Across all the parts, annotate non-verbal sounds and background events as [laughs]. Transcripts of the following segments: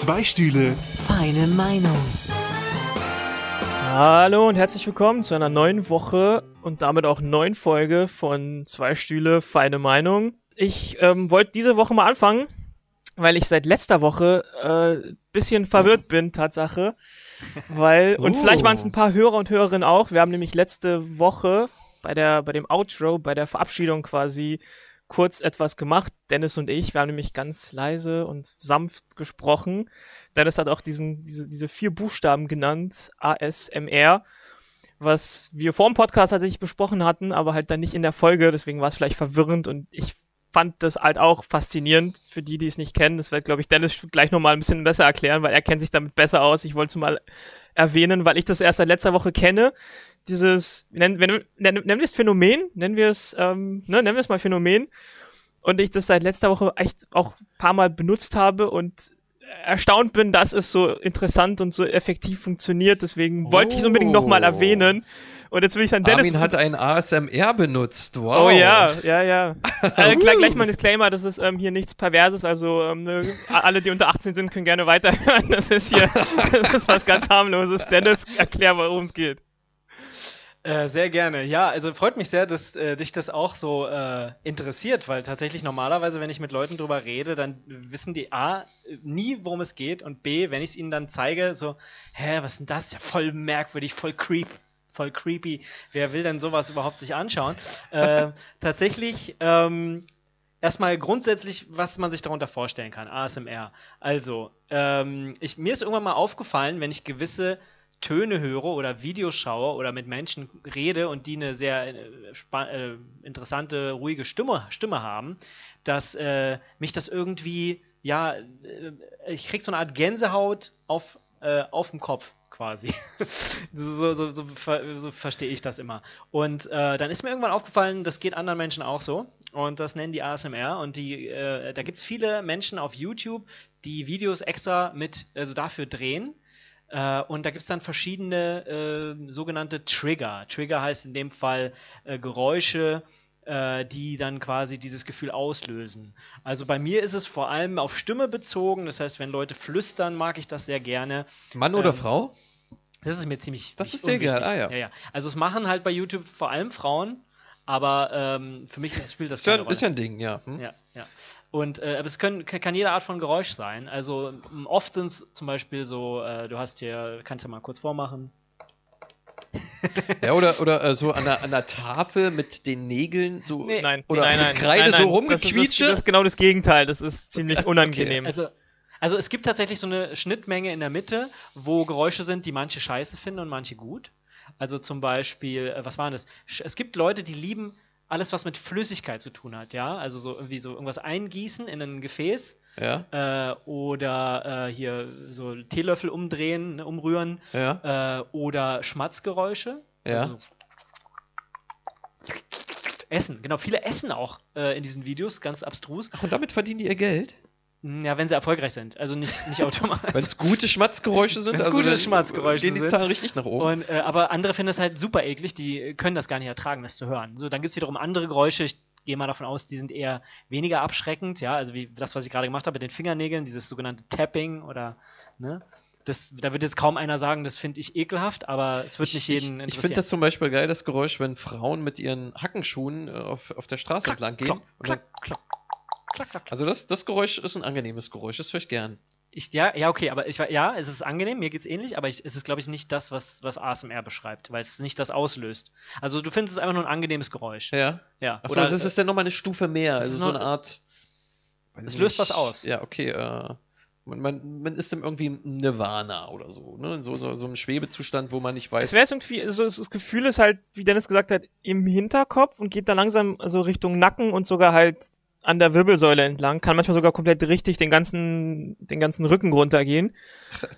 Zwei Stühle. Feine Meinung. Hallo und herzlich willkommen zu einer neuen Woche und damit auch neuen Folge von Zwei Stühle, feine Meinung. Ich ähm, wollte diese Woche mal anfangen, weil ich seit letzter Woche äh, bisschen verwirrt bin, Tatsache. Weil, und Oh. vielleicht waren es ein paar Hörer und Hörerinnen auch. Wir haben nämlich letzte Woche bei der, bei dem Outro, bei der Verabschiedung quasi kurz etwas gemacht. Dennis und ich, wir haben nämlich ganz leise und sanft gesprochen. Dennis hat auch diesen, diese, diese vier Buchstaben genannt, ASMR, was wir vor dem Podcast tatsächlich besprochen hatten, aber halt dann nicht in der Folge, deswegen war es vielleicht verwirrend und ich fand das halt auch faszinierend für die, die es nicht kennen. Das wird, glaube ich, Dennis gleich nochmal ein bisschen besser erklären, weil er kennt sich damit besser aus. Ich wollte es mal erwähnen, weil ich das erst seit letzter Woche kenne. Dieses, nennen, nennen, nennen wir es Phänomen, nennen wir es, ähm, ne, nennen wir es mal Phänomen. Und ich das seit letzter Woche echt auch ein paar Mal benutzt habe und erstaunt bin, dass es so interessant und so effektiv funktioniert. Deswegen wollte ich es unbedingt nochmal Oh. erwähnen. Und jetzt will ich dann Dennis. Armin hat ein ASMR benutzt. Wow. Oh ja, ja, ja. [laughs] äh, gleich, gleich mal ein Disclaimer, das ist ähm, hier nichts Perverses, also ähm, ne, alle, die unter 18 sind, können gerne weiterhören. Das ist hier, [laughs] das ist was ganz harmloses. Dennis, erklär, worum es geht. Äh, sehr gerne. Ja, also freut mich sehr, dass äh, dich das auch so äh, interessiert, weil tatsächlich normalerweise, wenn ich mit Leuten drüber rede, dann wissen die A, nie, worum es geht und B, wenn ich es ihnen dann zeige, so, hä, was ist denn das? Ja, voll merkwürdig, voll creep. Voll creepy. Wer will denn sowas überhaupt sich anschauen? äh, [laughs] tatsächlich, ähm, erstmal grundsätzlich, was man sich darunter vorstellen kann, ASMR. Also, ähm, ich, mir ist irgendwann mal aufgefallen, wenn ich gewisse Töne höre oder Videos schaue oder mit Menschen rede und die eine sehr äh, äh, interessante, ruhige Stimme, Stimme haben, dass äh, mich das irgendwie, ja, äh, ich krieg so eine Art Gänsehaut auf, äh, auf dem Kopf quasi. [laughs] so, so, so, so verstehe ich das immer. Und äh, dann ist mir irgendwann aufgefallen, das geht anderen Menschen auch so. Und das nennen die ASMR. Und die, äh, da gibt es viele Menschen auf YouTube, die Videos extra mit, also dafür drehen. Äh, und da gibt es dann verschiedene äh, sogenannte Trigger. Trigger heißt in dem Fall äh, Geräusche, äh, die dann quasi dieses Gefühl auslösen. Also bei mir ist es vor allem auf Stimme bezogen. Das heißt, wenn Leute flüstern, mag ich das sehr gerne. Mann oder Ähm, Frau? Das ist mir ziemlich Das ist sehr geil, ah, ja. ja, ja. Also es machen halt bei YouTube vor allem Frauen, aber ähm, für mich ist, spielt das Ist ja, keine Rolle. ist ja ein Ding, ja. Hm? Ja, ja. Und äh, aber es können, kann jede Art von Geräusch sein. Also oft sind es zum Beispiel so, äh, du hast hier, kannst du mal kurz vormachen. Ja, oder, oder äh, so [laughs] an der, an der Tafel mit den Nägeln so. Nee. Nein, Oder nein, mit nein. Kreide nein, so nein. Das ist, das, rumgequietsche? das ist genau das Gegenteil. Das ist ziemlich [laughs] unangenehm. Also, also es gibt tatsächlich so eine Schnittmenge in der Mitte, wo Geräusche sind, die manche scheiße finden und manche gut. Also zum Beispiel, äh, was waren das? Es gibt Leute, die lieben alles, was mit Flüssigkeit zu tun hat, ja. Also so irgendwie so irgendwas eingießen in ein Gefäß Ja, äh, oder äh, hier so Teelöffel umdrehen, ne, umrühren ja. äh, oder Schmatzgeräusche. Ja. Also Essen, genau, viele essen auch äh, in diesen Videos, ganz abstrus. Ach, und damit verdienen die ihr Geld? Ja, wenn sie erfolgreich sind, also nicht, [laughs] nicht automatisch. Wenn es gute Schmatzgeräusche sind? Wenn's also gute dann Schmatzgeräusche Gehen die sind. Zahlen richtig nach oben? Und, äh, aber andere finden das halt super eklig, die können das gar nicht ertragen, das zu hören. So, dann gibt es wiederum andere Geräusche, ich gehe mal davon aus, die sind eher weniger abschreckend, ja, also wie das, was ich gerade gemacht habe mit den Fingernägeln, dieses sogenannte Tapping oder, ne, das, da wird jetzt kaum einer sagen, das finde ich ekelhaft, aber es wird nicht jeden ich ich finde das zum Beispiel geil, das Geräusch, wenn Frauen mit ihren Hackenschuhen äh, auf, auf der Straße Klack, entlang gehen. klock, und dann, klack, klack, [laughs] klack, also das, das Geräusch ist ein angenehmes Geräusch, das höre ich gern. Ich, ja, ja, okay, aber ich war- ja, es ist angenehm, mir geht's ähnlich, aber ich, es ist, glaube ich, nicht das, was, was ASMR beschreibt, weil es nicht das auslöst. Also du findest es einfach nur ein angenehmes Geräusch. Ja. Ja. Achso, Oder, das ist dann nochmal eine Stufe mehr, also ist so eine Art. Es löst was aus. Ja, okay, äh. Man, man, man ist dann irgendwie im Nirvana oder so, ne? So, so, so ein Schwebezustand, wo man nicht weiß. Es wäre jetzt irgendwie, so, das Gefühl ist halt, wie Dennis gesagt hat, im Hinterkopf und geht dann langsam so Richtung Nacken und sogar halt an der Wirbelsäule entlang. Kann manchmal sogar komplett richtig den ganzen, den ganzen Rücken runtergehen.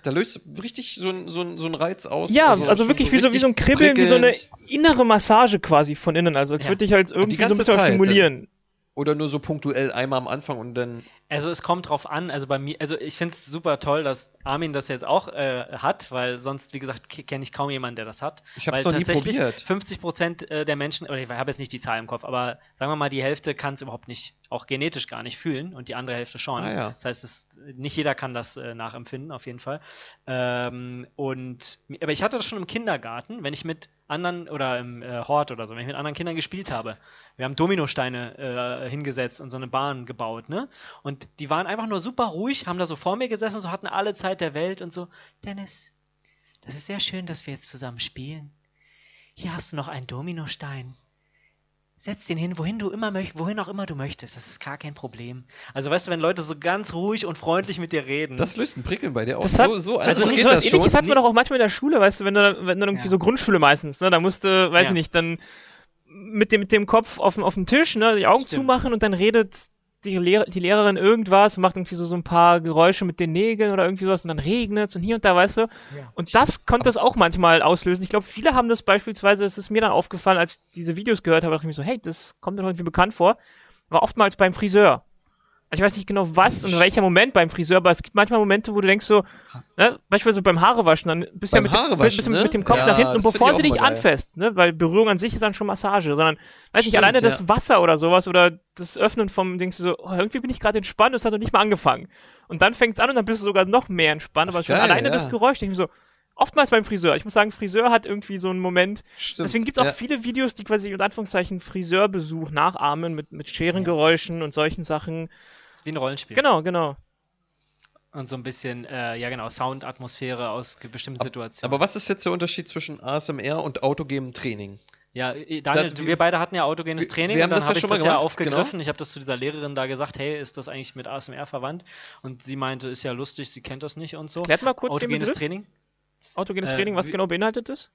Da löst richtig so ein, so ein, so ein Reiz aus. Ja, also, schon wirklich wie so, wie so ein Kribbeln, wie so eine prickelnd. innere Massage quasi von innen. Also als Ja. würde ich halt irgendwie so ein bisschen Zeit, stimulieren. Oder nur so punktuell einmal am Anfang und dann. Also es kommt drauf an, also bei mir, also ich finde es super toll, dass Armin das jetzt auch äh, hat, weil sonst, wie gesagt, kenne ich kaum jemanden, der das hat. Ich habe es noch nie probiert. 50 Prozent äh, der Menschen, oder ich habe jetzt nicht die Zahl im Kopf, aber sagen wir mal, die Hälfte kann es überhaupt nicht, auch genetisch gar nicht fühlen und die andere Hälfte schon. Ah, ja. Das heißt, es, nicht jeder kann das äh, nachempfinden, auf jeden Fall. Ähm, und, aber ich hatte das schon im Kindergarten, wenn ich mit anderen oder im äh, Hort oder so, wenn ich mit anderen Kindern gespielt habe. Wir haben Dominosteine äh, hingesetzt und so eine Bahn gebaut, ne? Und die waren einfach nur super ruhig, haben da so vor mir gesessen, so hatten alle Zeit der Welt und so, Dennis, das ist sehr schön, dass wir jetzt zusammen spielen. Hier hast du noch einen Dominostein. Setz den hin, wohin du immer möchtest, wohin auch immer du möchtest. Das ist gar kein Problem. Also weißt du, wenn Leute so ganz ruhig und freundlich mit dir reden. Das löst ein Prickeln bei dir aus. Das hat, so, so, also, so nicht geht so was das ähnliches hat man doch auch manchmal in der Schule, weißt du, wenn du, wenn du irgendwie Ja. so Grundschule meistens, ne, da musste, weiß Ja. ich nicht, dann mit dem, mit dem Kopf auf, dem- auf dem Tisch, ne, die Augen Stimmt. zumachen und dann redet die, Lehr die Lehrerin irgendwas macht irgendwie so, so ein paar Geräusche mit den Nägeln oder irgendwie sowas und dann regnet's und hier und da, weißt du. Und das konnte das auch manchmal auslösen. Ich glaube, viele haben das beispielsweise, es ist mir dann aufgefallen, als ich diese Videos gehört habe, dachte ich mir so, hey, das kommt mir doch irgendwie bekannt vor. Aber oftmals beim Friseur. Ich weiß nicht genau was und welcher Moment beim Friseur, aber es gibt manchmal Momente, wo du denkst so, ne, beispielsweise beim Haarewaschen, dann bist du ja mit, dem- ne? mit dem Kopf Ja, nach hinten und bevor sie dich anfasst, ne, weil Berührung an sich ist dann schon Massage, sondern, weiß nicht, Stimmt, alleine ja. das Wasser oder sowas oder das Öffnen vom, denkst du so, oh, irgendwie bin ich gerade entspannt, das hat noch nicht mal angefangen. Und dann fängt's an und dann bist du sogar noch mehr entspannt, aber schon geil, alleine ja. das Geräusch, denke ich mir so, oftmals beim Friseur. Ich muss sagen, Friseur hat irgendwie so einen Moment, Stimmt. Deswegen gibt es auch ja. viele Videos, die quasi unter Anführungszeichen Friseurbesuch nachahmen mit, mit Scherengeräuschen und solchen Sachen. Ist wie ein Rollenspiel. Genau, genau. Und so ein bisschen, äh, ja genau, Soundatmosphäre aus bestimmten Situationen. Aber was ist jetzt der Unterschied zwischen ASMR und autogenem Training? Ja, äh, Daniel, Das- wir beide hatten ja autogenes Training wir und haben dann das ja habe ich schon mal das ja gemacht, aufgegriffen. genau. Ich habe das zu dieser Lehrerin da gesagt, hey, ist das eigentlich mit ASMR verwandt? Und sie meinte, ist ja lustig, sie kennt das nicht und so. Klärt mal kurz den Autogenes Begriff. Training? Autogenes Äh, Training, was genau beinhaltet das?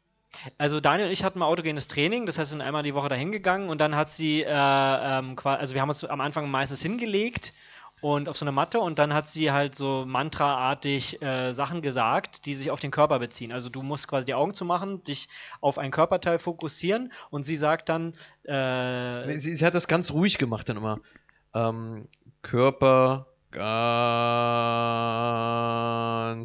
Also Daniel und ich hatten mal autogenes Training, das heißt, wir sind einmal die Woche dahin gegangen und dann hat sie, äh, ähm, also wir haben uns am Anfang meistens hingelegt und auf so eine Matte und dann hat sie halt so mantraartig äh, Sachen gesagt, die sich auf den Körper beziehen. Also du musst quasi die Augen zumachen, dich auf ein Körperteil fokussieren und sie sagt dann, äh, Sie, sie hat das ganz ruhig gemacht dann immer. Ähm, Körper ganz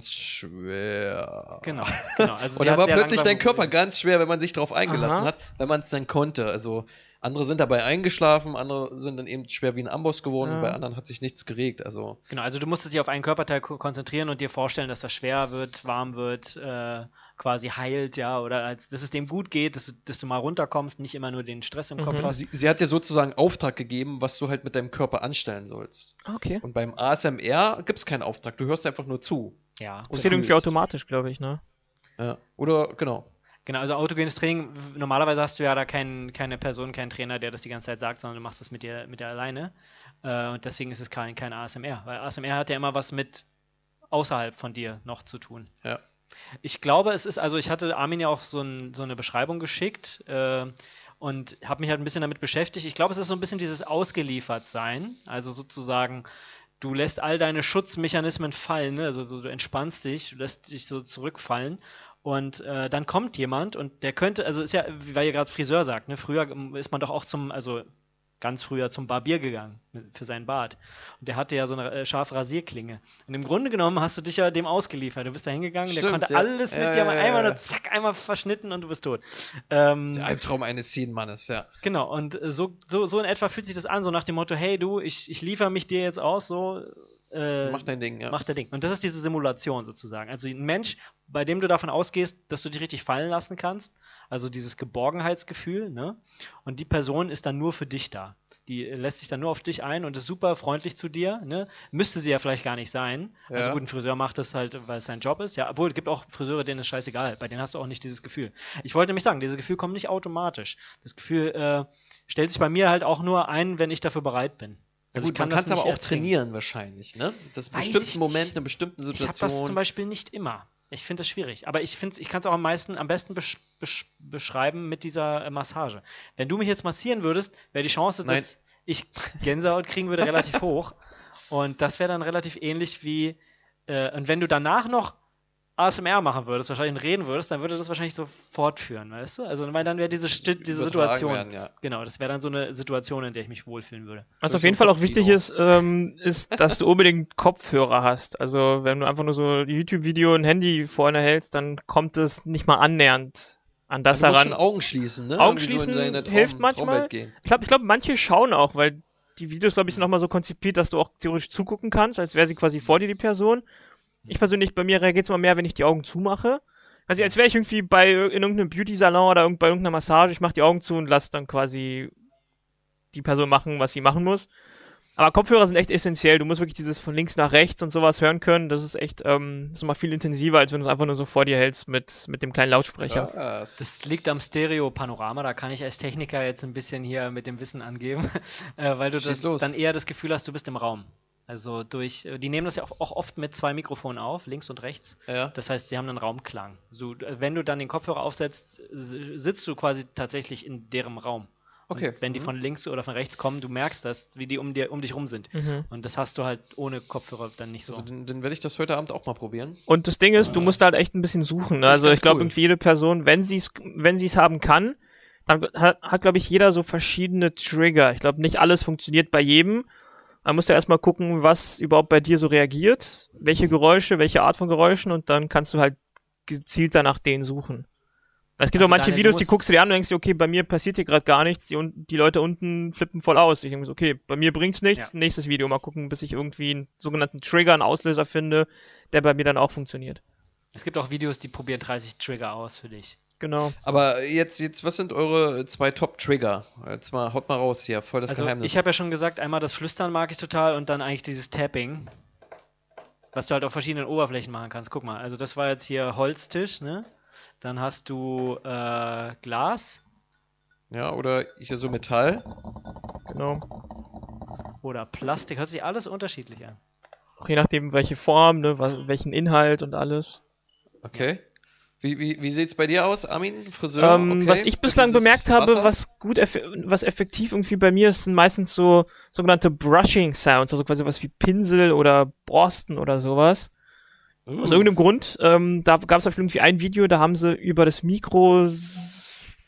schwer. genau, genau. Also [laughs] Und dann hat war plötzlich dein Körper ganz schwer, wenn man sich darauf eingelassen Aha. hat, weil man es dann konnte. Also andere sind dabei eingeschlafen, andere sind dann eben schwer wie ein Amboss geworden, Ja. bei anderen hat sich nichts geregt. Also Genau, also du musstest dich auf einen Körperteil ko- konzentrieren und dir vorstellen, dass das schwer wird, warm wird, äh, quasi heilt, ja, oder als, dass es dem gut geht, dass du, dass du mal runterkommst, nicht immer nur den Stress im Kopf Mhm. hast. sie, sie hat dir sozusagen Auftrag gegeben, was du halt mit deinem Körper anstellen sollst. Okay. Und beim ASMR gibt es keinen Auftrag, du hörst einfach nur zu. Ja, Und Passiert irgendwie automatisch, glaube ich, ne? Ja. Oder genau. Genau, also autogenes Training, normalerweise hast du ja da kein, keine Person, keinen Trainer, der das die ganze Zeit sagt, sondern du machst das mit dir, mit dir alleine. Äh, und deswegen ist es kein, kein ASMR, weil ASMR hat ja immer was mit außerhalb von dir noch zu tun. Ja. Ich glaube, es ist, also ich hatte Armin ja auch so, ein, so eine Beschreibung geschickt äh, und habe mich halt ein bisschen damit beschäftigt. Ich glaube, es ist so ein bisschen dieses Ausgeliefertsein, also sozusagen, du lässt all deine Schutzmechanismen fallen, ne? also so, du entspannst dich, du lässt dich so zurückfallen und äh, dann kommt jemand und der könnte, also ist ja, wie- weil ihr gerade Friseur sagt, ne? früher ähm, ist man doch auch zum, also ganz früher zum Barbier gegangen ne, für seinen Bart. Und der hatte ja so eine äh, scharfe Rasierklinge. Und im Grunde genommen hast du dich ja dem ausgeliefert. Du bist da hingegangen, der Stimmt, konnte ja. alles mit Ja, dir ja, mal ja, einmal nur zack, einmal verschnitten und du bist tot. Ähm, Der Albtraum eines Szenenmannes, ja. Genau, und äh, so, so, so in etwa fühlt sich das an, so nach dem Motto, hey du, ich, ich liefere mich dir jetzt aus, so äh, Mach dein Ding, ja. Macht der Ding. Und das ist diese Simulation sozusagen. Also ein Mensch, bei dem du davon ausgehst, dass du dich richtig fallen lassen kannst. Also dieses Geborgenheitsgefühl, ne? Und die Person ist dann nur für dich da. Die lässt sich dann nur auf dich ein und ist super freundlich zu dir, ne? Müsste sie ja vielleicht gar nicht sein. Also Ja. gut, ein Friseur macht das halt, weil es sein Job ist. Ja, obwohl es gibt auch Friseure, denen ist scheißegal. Bei denen hast du auch nicht dieses Gefühl. Ich wollte nämlich sagen, dieses Gefühl kommt nicht automatisch. Das Gefühl äh, stellt sich bei mir halt auch nur ein, wenn ich dafür bereit bin. Also Gut, kann man kann es aber auch erzwingen. trainieren wahrscheinlich, ne? Das Weiß bestimmten ich Moment, nicht. in bestimmten Ich habe das zum Beispiel nicht immer. Ich finde das schwierig. Aber ich finde, ich kann es auch am meisten, am besten besch besch beschreiben mit dieser äh, Massage. Wenn du mich jetzt massieren würdest, wäre die Chance, Nein. dass ich Gänsehaut kriegen würde, relativ [laughs] hoch. Und das wäre dann relativ ähnlich wie, äh, und wenn du danach noch ASMR machen würdest, wahrscheinlich reden würdest, dann würde das wahrscheinlich so fortführen, weißt du? Also, weil dann wäre diese, Sti diese Situation. Werden, ja. Genau, das wäre dann so eine Situation, in der ich mich wohlfühlen würde. Was so auf jeden Fall auch wichtig ist, ähm, ist, dass du unbedingt Kopfhörer hast. Also, wenn du einfach nur so ein YouTube-Video ein Handy vorne hältst, dann kommt es nicht mal annähernd an das du musst heran. Schon Augen schließen, ne? Augen schließen hilft manchmal. Ich glaube, ich glaube, manche schauen auch, weil die Videos, glaube ich, sind nochmal so konzipiert, dass du auch theoretisch zugucken kannst, als wäre sie quasi vor dir die Person. Ich persönlich, bei mir reagiert es immer mehr, wenn ich die Augen zumache. Also als wäre ich irgendwie bei in irgendeinem Beauty-Salon oder bei irgendeiner Massage, ich mache die Augen zu und lasse dann quasi die Person machen, was sie machen muss. Aber Kopfhörer sind echt essentiell. Du musst wirklich dieses von links nach rechts und sowas hören können. Das ist echt, ähm, das ist immer viel intensiver, als wenn du es einfach nur so vor dir hältst mit, mit dem kleinen Lautsprecher. Das, das liegt am Stereo-Panorama. Da kann ich als Techniker jetzt ein bisschen hier mit dem Wissen angeben, [laughs] äh, weil du das, dann eher das Gefühl hast, du bist im Raum. Also durch, die nehmen das ja auch, auch, oft mit zwei Mikrofonen auf, links und rechts. Ja. Das heißt, sie haben einen Raumklang. So, wenn du dann den Kopfhörer aufsetzt, sitzt du quasi tatsächlich in deren Raum. Okay. Und wenn die mhm. von links oder von rechts kommen, du merkst das, wie die um, dir, um dich rum sind. Mhm. Und das hast du halt ohne Kopfhörer dann nicht so. Also dann, dann werde ich das heute Abend auch mal probieren. Und das Ding ist, du musst halt echt ein bisschen suchen. Ne? Also ich glaube, cool. irgendwie jede Person, wenn sie es wenn sie es haben kann, dann hat, hat glaube ich, jeder so verschiedene Trigger. Ich glaube, nicht alles funktioniert bei jedem. Man muss ja erstmal gucken, was überhaupt bei dir so reagiert, welche Geräusche, welche Art von Geräuschen und dann kannst du halt gezielter nach denen suchen. Es gibt Also auch manche Daniel, Videos, die guckst du dir an und denkst dir, okay, bei mir passiert hier gerade gar nichts, die, die Leute unten flippen voll aus. Ich denke okay, bei mir bringt's nichts, Ja. nächstes Video mal gucken, bis ich irgendwie einen sogenannten Trigger, einen Auslöser finde, der bei mir dann auch funktioniert. Es gibt auch Videos, die probieren 30 Trigger aus für dich. Genau. Aber jetzt, jetzt, was sind eure zwei Top-Trigger? Jetzt mal, haut mal raus hier, voll das also Geheimnis. ich habe ja schon gesagt, einmal das Flüstern mag ich total und dann eigentlich dieses Tapping. Was du halt auf verschiedenen Oberflächen machen kannst. Guck mal, also das war jetzt hier Holztisch, ne? Dann hast du äh, Glas ja, oder hier so Metall. Genau. oder Plastik. Hört sich alles unterschiedlich an. Auch je nachdem, welche Form, ne, welchen Inhalt und alles. Okay. Wie, wie, wie sieht's bei dir aus, Armin? Friseur? Ähm, okay. Was ich bislang bemerkt habe, Wasser? was gut, eff was effektiv irgendwie bei mir ist, sind meistens so sogenannte Brushing Sounds, also quasi was wie Pinsel oder Borsten oder sowas. Uh, Aus irgendeinem Grund. Ähm, da gab es irgendwie ein Video, da haben sie über das Mikro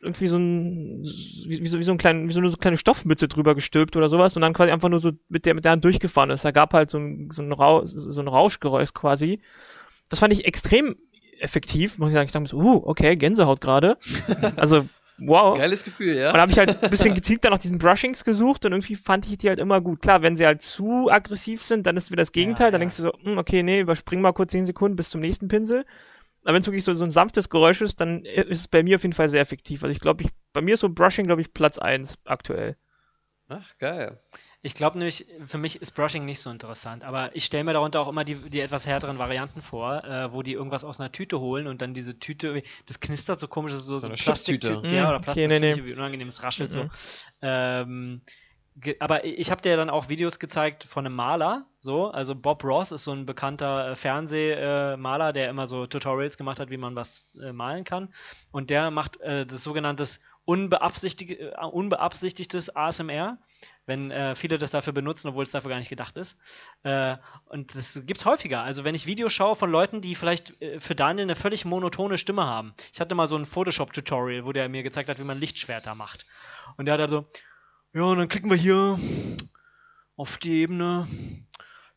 irgendwie so ein wie, wie, so, wie so ein kleinen, wie so eine so kleine Stoffmütze drüber gestülpt oder sowas und dann quasi einfach nur so mit der mit der Hand durchgefahren ist. Da gab halt so ein, so ein, Rau so ein Rauschgeräusch quasi. Das fand ich extrem effektiv, muss ich sagen. Ich dachte mir so, uh, okay, Gänsehaut gerade. [laughs] Also, wow. Geiles Gefühl, ja? Und habe ich halt ein bisschen [laughs] gezielter nach diesen Brushings gesucht und irgendwie fand ich die halt immer gut. Klar, wenn sie halt zu aggressiv sind, dann ist wieder das Gegenteil. Ja, dann ja. denkst du so, hm, okay, nee, überspring mal kurz 10 Sekunden bis zum nächsten Pinsel. Aber wenn es wirklich so, so ein sanftes Geräusch ist, dann ist es bei mir auf jeden Fall sehr effektiv. Also ich glaube, ich, bei mir ist so Brushing, glaube ich, Platz 1 aktuell. Ach, geil. Ich glaube nämlich, für mich ist Brushing nicht so interessant, aber ich stelle mir darunter auch immer die, die etwas härteren Varianten vor, äh, wo die irgendwas aus einer Tüte holen und dann diese Tüte, das knistert so komisch, das ist so, so eine Plastiktüte, Chipstüte. ja, oder okay, Plastik, nee, nee. wie unangenehm, es raschelt Mhm. so. Ähm, aber ich habe dir dann auch Videos gezeigt von einem Maler, so, also Bob Ross ist so ein bekannter äh, Fernsehmaler, der immer so Tutorials gemacht hat, wie man was äh, malen kann und der macht äh, das sogenanntes unbeabsichtig äh, unbeabsichtigtes ASMR, wenn äh, viele das dafür benutzen, obwohl es dafür gar nicht gedacht ist. Äh, und das gibt's häufiger. Also wenn ich Videos schaue von Leuten, die vielleicht äh, für Daniel eine völlig monotone Stimme haben. Ich hatte mal so ein Photoshop-Tutorial, wo der mir gezeigt hat, wie man Lichtschwerter macht. Und der hat dann so, ja, und dann klicken wir hier auf die Ebene,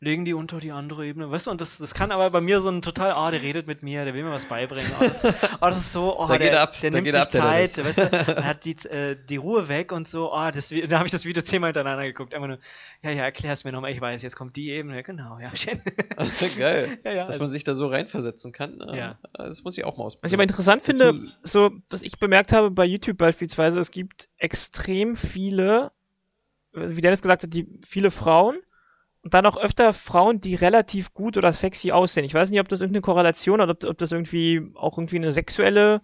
legen die unter die andere Ebene. Weißt du, und das, das kann aber bei mir so ein total, ah, der redet mit mir, der will mir was beibringen. Oh, das, oh, das ist so, oh, Da der, geht er ab, der da nimmt geht sich er ab, der Zeit, Dennis. weißt du, [laughs] er hat die, äh, die Ruhe weg und so, oh, das, da habe ich das Video zehnmal hintereinander geguckt. Einfach nur, ja, ja, erklär's mir nochmal, ich weiß, jetzt kommt die Ebene, genau, ja, schön. [laughs] geil. [laughs] ja, ja, Dass also, man sich da so reinversetzen kann. äh, Ja. Das muss ich auch mal ausprobieren. Was ich aber interessant Dazu- finde, so, was ich bemerkt habe bei YouTube beispielsweise, es gibt extrem viele, wie Dennis gesagt hat, die viele Frauen und dann auch öfter Frauen, die relativ gut oder sexy aussehen. Ich weiß nicht, ob das irgendeine Korrelation hat, ob, ob das irgendwie auch irgendwie eine sexuelle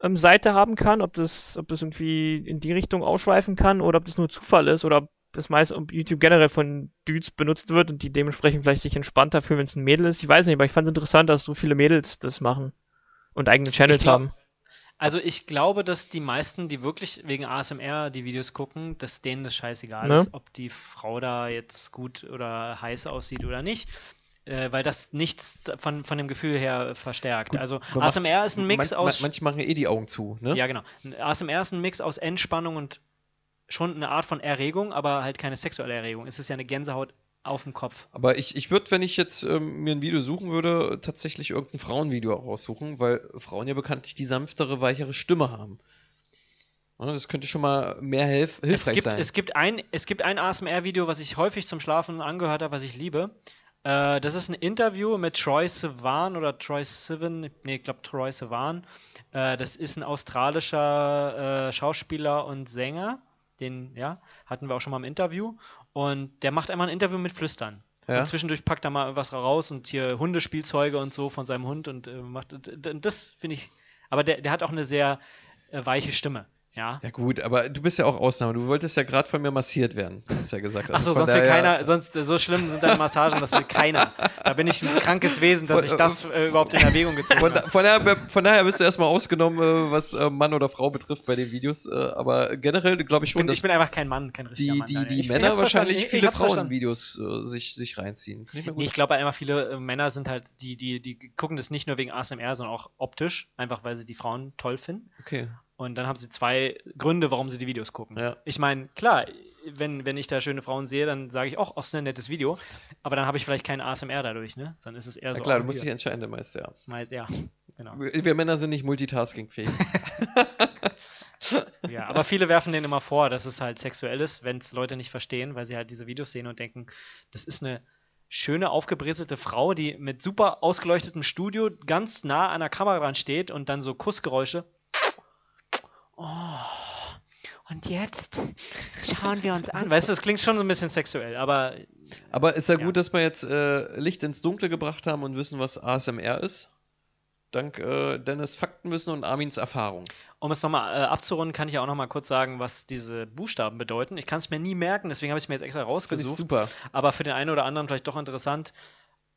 ähm, Seite haben kann, ob das, ob das irgendwie in die Richtung ausschweifen kann oder ob das nur Zufall ist oder ob das meist ob YouTube generell von Dudes benutzt wird und die dementsprechend vielleicht sich entspannter fühlen, wenn es ein Mädel ist. Ich weiß nicht, aber ich fand es interessant, dass so viele Mädels das machen und eigene Channels glaub- haben. Also ich glaube, dass die meisten, die wirklich wegen ASMR die Videos gucken, dass denen das scheißegal Ne? ist, ob die Frau da jetzt gut oder heiß aussieht oder nicht. äh, weil das nichts von, von dem Gefühl her verstärkt. Gut, also man macht- ASMR ist ein Mix man, aus. Man, manche machen eh die Augen zu, ne? ja, genau. ASMR ist ein Mix aus Entspannung und schon eine Art von Erregung, aber halt keine sexuelle Erregung. Es ist ja eine Gänsehaut auf dem Kopf. Aber ich, ich würde, wenn ich jetzt ähm, mir ein Video suchen würde, tatsächlich irgendein Frauenvideo raussuchen, weil Frauen ja bekanntlich die sanftere, weichere Stimme haben. Das könnte schon mal mehr helf Es hilfreich gibt, sein. es gibt ein, es gibt ein ASMR-Video, was ich häufig zum Schlafen angehört habe, was ich liebe. Äh, das ist ein Interview mit Troy Sivan oder Troy Sivan, nee, ich glaube Troy Sivan. Äh, das ist ein australischer äh, Schauspieler und Sänger. Den, ja, hatten wir auch schon mal im Interview. Und der macht einmal ein Interview mit Flüstern. Ja? Und zwischendurch packt er mal was raus und hier Hundespielzeuge und so von seinem Hund und äh, macht. Das finde ich. Aber der, der hat auch eine sehr äh, weiche Stimme. Ja. ja gut, aber du bist ja auch Ausnahme. Du wolltest ja gerade von mir massiert werden, hast du ja gesagt. Achso, Also von sonst will keiner, sonst äh, so schlimm sind deine Massagen, das will keiner. Da bin ich ein krankes Wesen, dass ich das äh, überhaupt in Erwägung gezogen Von, habe. von, daher, von daher bist du erstmal ausgenommen, äh, was äh, Mann oder Frau betrifft bei den Videos. Äh, aber generell glaube ich Ich schon, bin, dass ich bin einfach kein Mann, kein richtiger die, Mann. die, die Ich- ich Männer wahrscheinlich ich- viele ich. Frauenvideos äh, sich, sich reinziehen. Ich. Nee, ich glaube einfach, viele äh, Männer sind halt, die, die, die gucken das nicht nur wegen ASMR, sondern auch optisch, einfach weil sie die Frauen toll finden. okay. Und dann haben sie zwei Gründe, warum sie die Videos gucken. Ja. Ich meine, klar, wenn, wenn ich da schöne Frauen sehe, dann sage ich auch, oh, ist ein nettes Video. Aber dann habe ich vielleicht kein ASMR dadurch, ne? Dann ist es eher Na so. klar, oh, du musst dich entscheiden, der Meister, ja. Meist, ja, genau. [laughs] Wir Männer sind nicht multitaskingfähig. [laughs] Ja, aber viele werfen denen immer vor, dass es halt sexuell ist, wenn es Leute nicht verstehen, weil sie halt diese Videos sehen und denken, das ist eine schöne, aufgebrezelte Frau, die mit super ausgeleuchtetem Studio ganz nah an der Kamera dran steht und dann so Kussgeräusche. Oh, und jetzt schauen wir uns an. Weißt du, das klingt schon so ein bisschen sexuell, aber Aber ist ja, Ja. gut, dass wir jetzt äh, Licht ins Dunkle gebracht haben und wissen, was ASMR ist. Dank äh, Dennis Faktenwissen und Armins Erfahrung. um es nochmal äh, abzurunden, kann ich ja auch nochmal kurz sagen, was diese Buchstaben bedeuten. Ich kann es mir nie merken, deswegen habe ich es mir jetzt extra rausgesucht. super. aber für den einen oder anderen vielleicht doch interessant.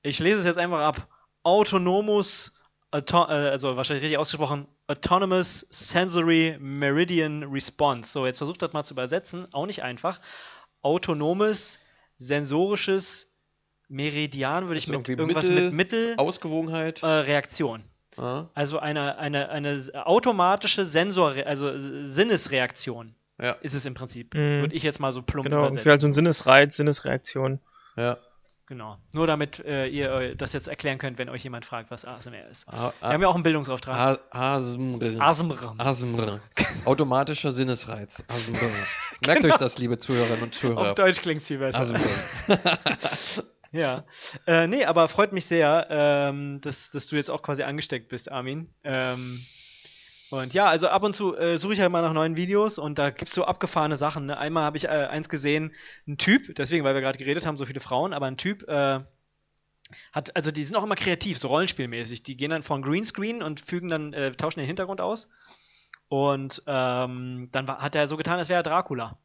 Ich lese es jetzt einfach ab. Autonomous, auto, äh, also wahrscheinlich richtig ausgesprochen, Autonomous Sensory Meridian Response. So, jetzt versucht das mal zu übersetzen. Auch nicht einfach. Autonomes sensorisches Meridian würde ich Also mit irgendwie irgendwas Mittel- mit Mittel Ausgewogenheit. äh, Reaktion. Ja, Also eine, eine, eine automatische Sensor, also Sinnesreaktion ja, ist es im Prinzip. Mhm. Würde ich jetzt mal so plump Genau, übersetzen. irgendwie halt so ein Sinnesreiz, Sinnesreaktion. ja. Genau. Nur damit äh, ihr äh, das jetzt erklären könnt, wenn euch jemand fragt, was ASMR ist. A- Wir haben ja auch einen Bildungsauftrag. ASMR. ASMR. ASMR. [laughs] Automatischer Sinnesreiz. ASMR. [laughs] Merkt euch das, liebe Zuhörerinnen und Auf Zuhörer. Deutsch klingt es viel besser. ASMR. [laughs] Ja. Äh, nee, aber freut mich sehr, ähm, dass, dass du jetzt auch quasi angesteckt bist, Armin. Ähm, und ja, also ab und zu äh, suche ich halt mal nach neuen Videos und da gibt es so abgefahrene Sachen. Ne? Einmal habe ich äh, eins gesehen, ein Typ, deswegen, weil wir gerade geredet haben, so viele Frauen, aber ein Typ äh, hat, also die sind auch immer kreativ, so rollenspielmäßig. Die gehen dann vor ein Greenscreen und fügen dann, äh, tauschen den Hintergrund aus. Und ähm, dann war, hat er so getan, als wäre er Dracula.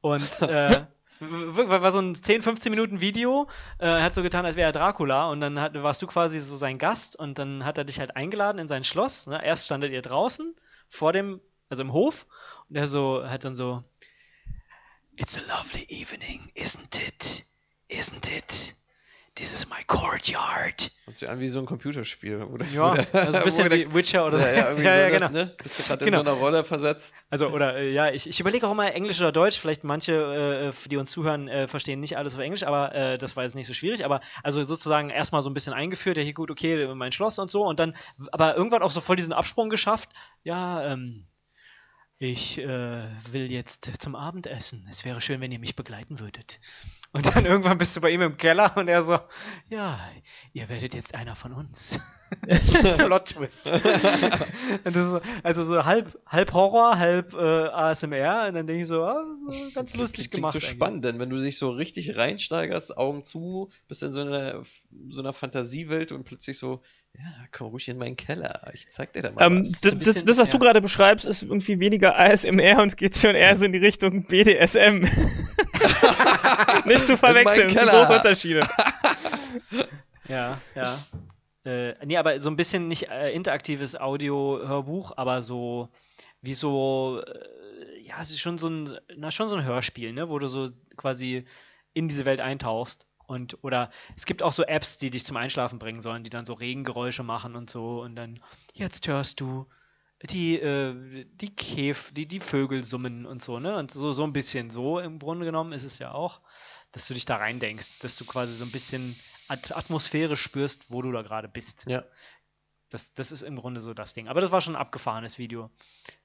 Und [laughs] äh, war so ein 10, 15 Minuten Video, äh, er hat so getan, als wäre er Dracula und dann hat, warst du quasi so sein Gast und dann hat er dich halt eingeladen in sein Schloss. Ne? Erst standet ihr draußen vor dem, also im Hof und er so hat dann so It's a lovely evening, isn't it? Isn't it? This is my courtyard. Hört sich an wie so ein Computerspiel. Oder, Ja, also ein [laughs] bisschen wie Witcher oder so. Ja, ja, irgendwie ja, so ja, das, genau. ne? Bist du gerade Genau. in so einer Rolle versetzt? Also, oder äh, ja, ich, ich überlege auch immer Englisch oder Deutsch. Vielleicht manche, äh, die uns zuhören, äh, verstehen nicht alles auf Englisch, aber äh, das war jetzt nicht so schwierig. Aber also sozusagen erstmal so ein bisschen eingeführt, ja, hier gut, okay, mein Schloss und so. Und dann, aber irgendwann auch so voll diesen Absprung geschafft. Ja, ähm, ich äh, will jetzt zum Abendessen. Es wäre schön, wenn ihr mich begleiten würdet. Und dann [laughs] irgendwann bist du bei ihm im Keller und er so, ja, ihr werdet jetzt einer von uns. [laughs] Plot Twist. das so, also so halb, halb Horror, halb äh, ASMR. Und dann denke ich so, ah, so ganz lustig Klingt gemacht. so eigentlich. spannend, denn wenn du dich so richtig reinsteigerst, Augen zu, bist in so einer, so einer Fantasiewelt und plötzlich so, ja, komm ruhig in meinen Keller, ich zeig dir da mal Ähm, was. das, bisschen- das, was du ja. gerade beschreibst, ist irgendwie weniger ASMR und geht schon eher so in die Richtung BDSM. [laughs] Nicht zu verwechseln, das große Unterschiede. Ja, ja. Äh, nee, aber so ein bisschen nicht äh, interaktives Audio-Hörbuch, aber so wie so, äh, ja, es ist schon so ein, na, schon so ein Hörspiel, ne, wo du so quasi in diese Welt eintauchst. Und oder es gibt auch so Apps, die dich zum Einschlafen bringen sollen, die dann so Regengeräusche machen und so und dann jetzt hörst du die äh, die Käf, die die Vögel summen und so, ne? Und so so ein bisschen so im Grunde genommen ist es ja auch, dass du dich da reindenkst, dass du quasi so ein bisschen At Atmosphäre spürst, wo du da gerade bist. Ja. Das, das ist im Grunde so das Ding. Aber das war schon ein abgefahrenes Video.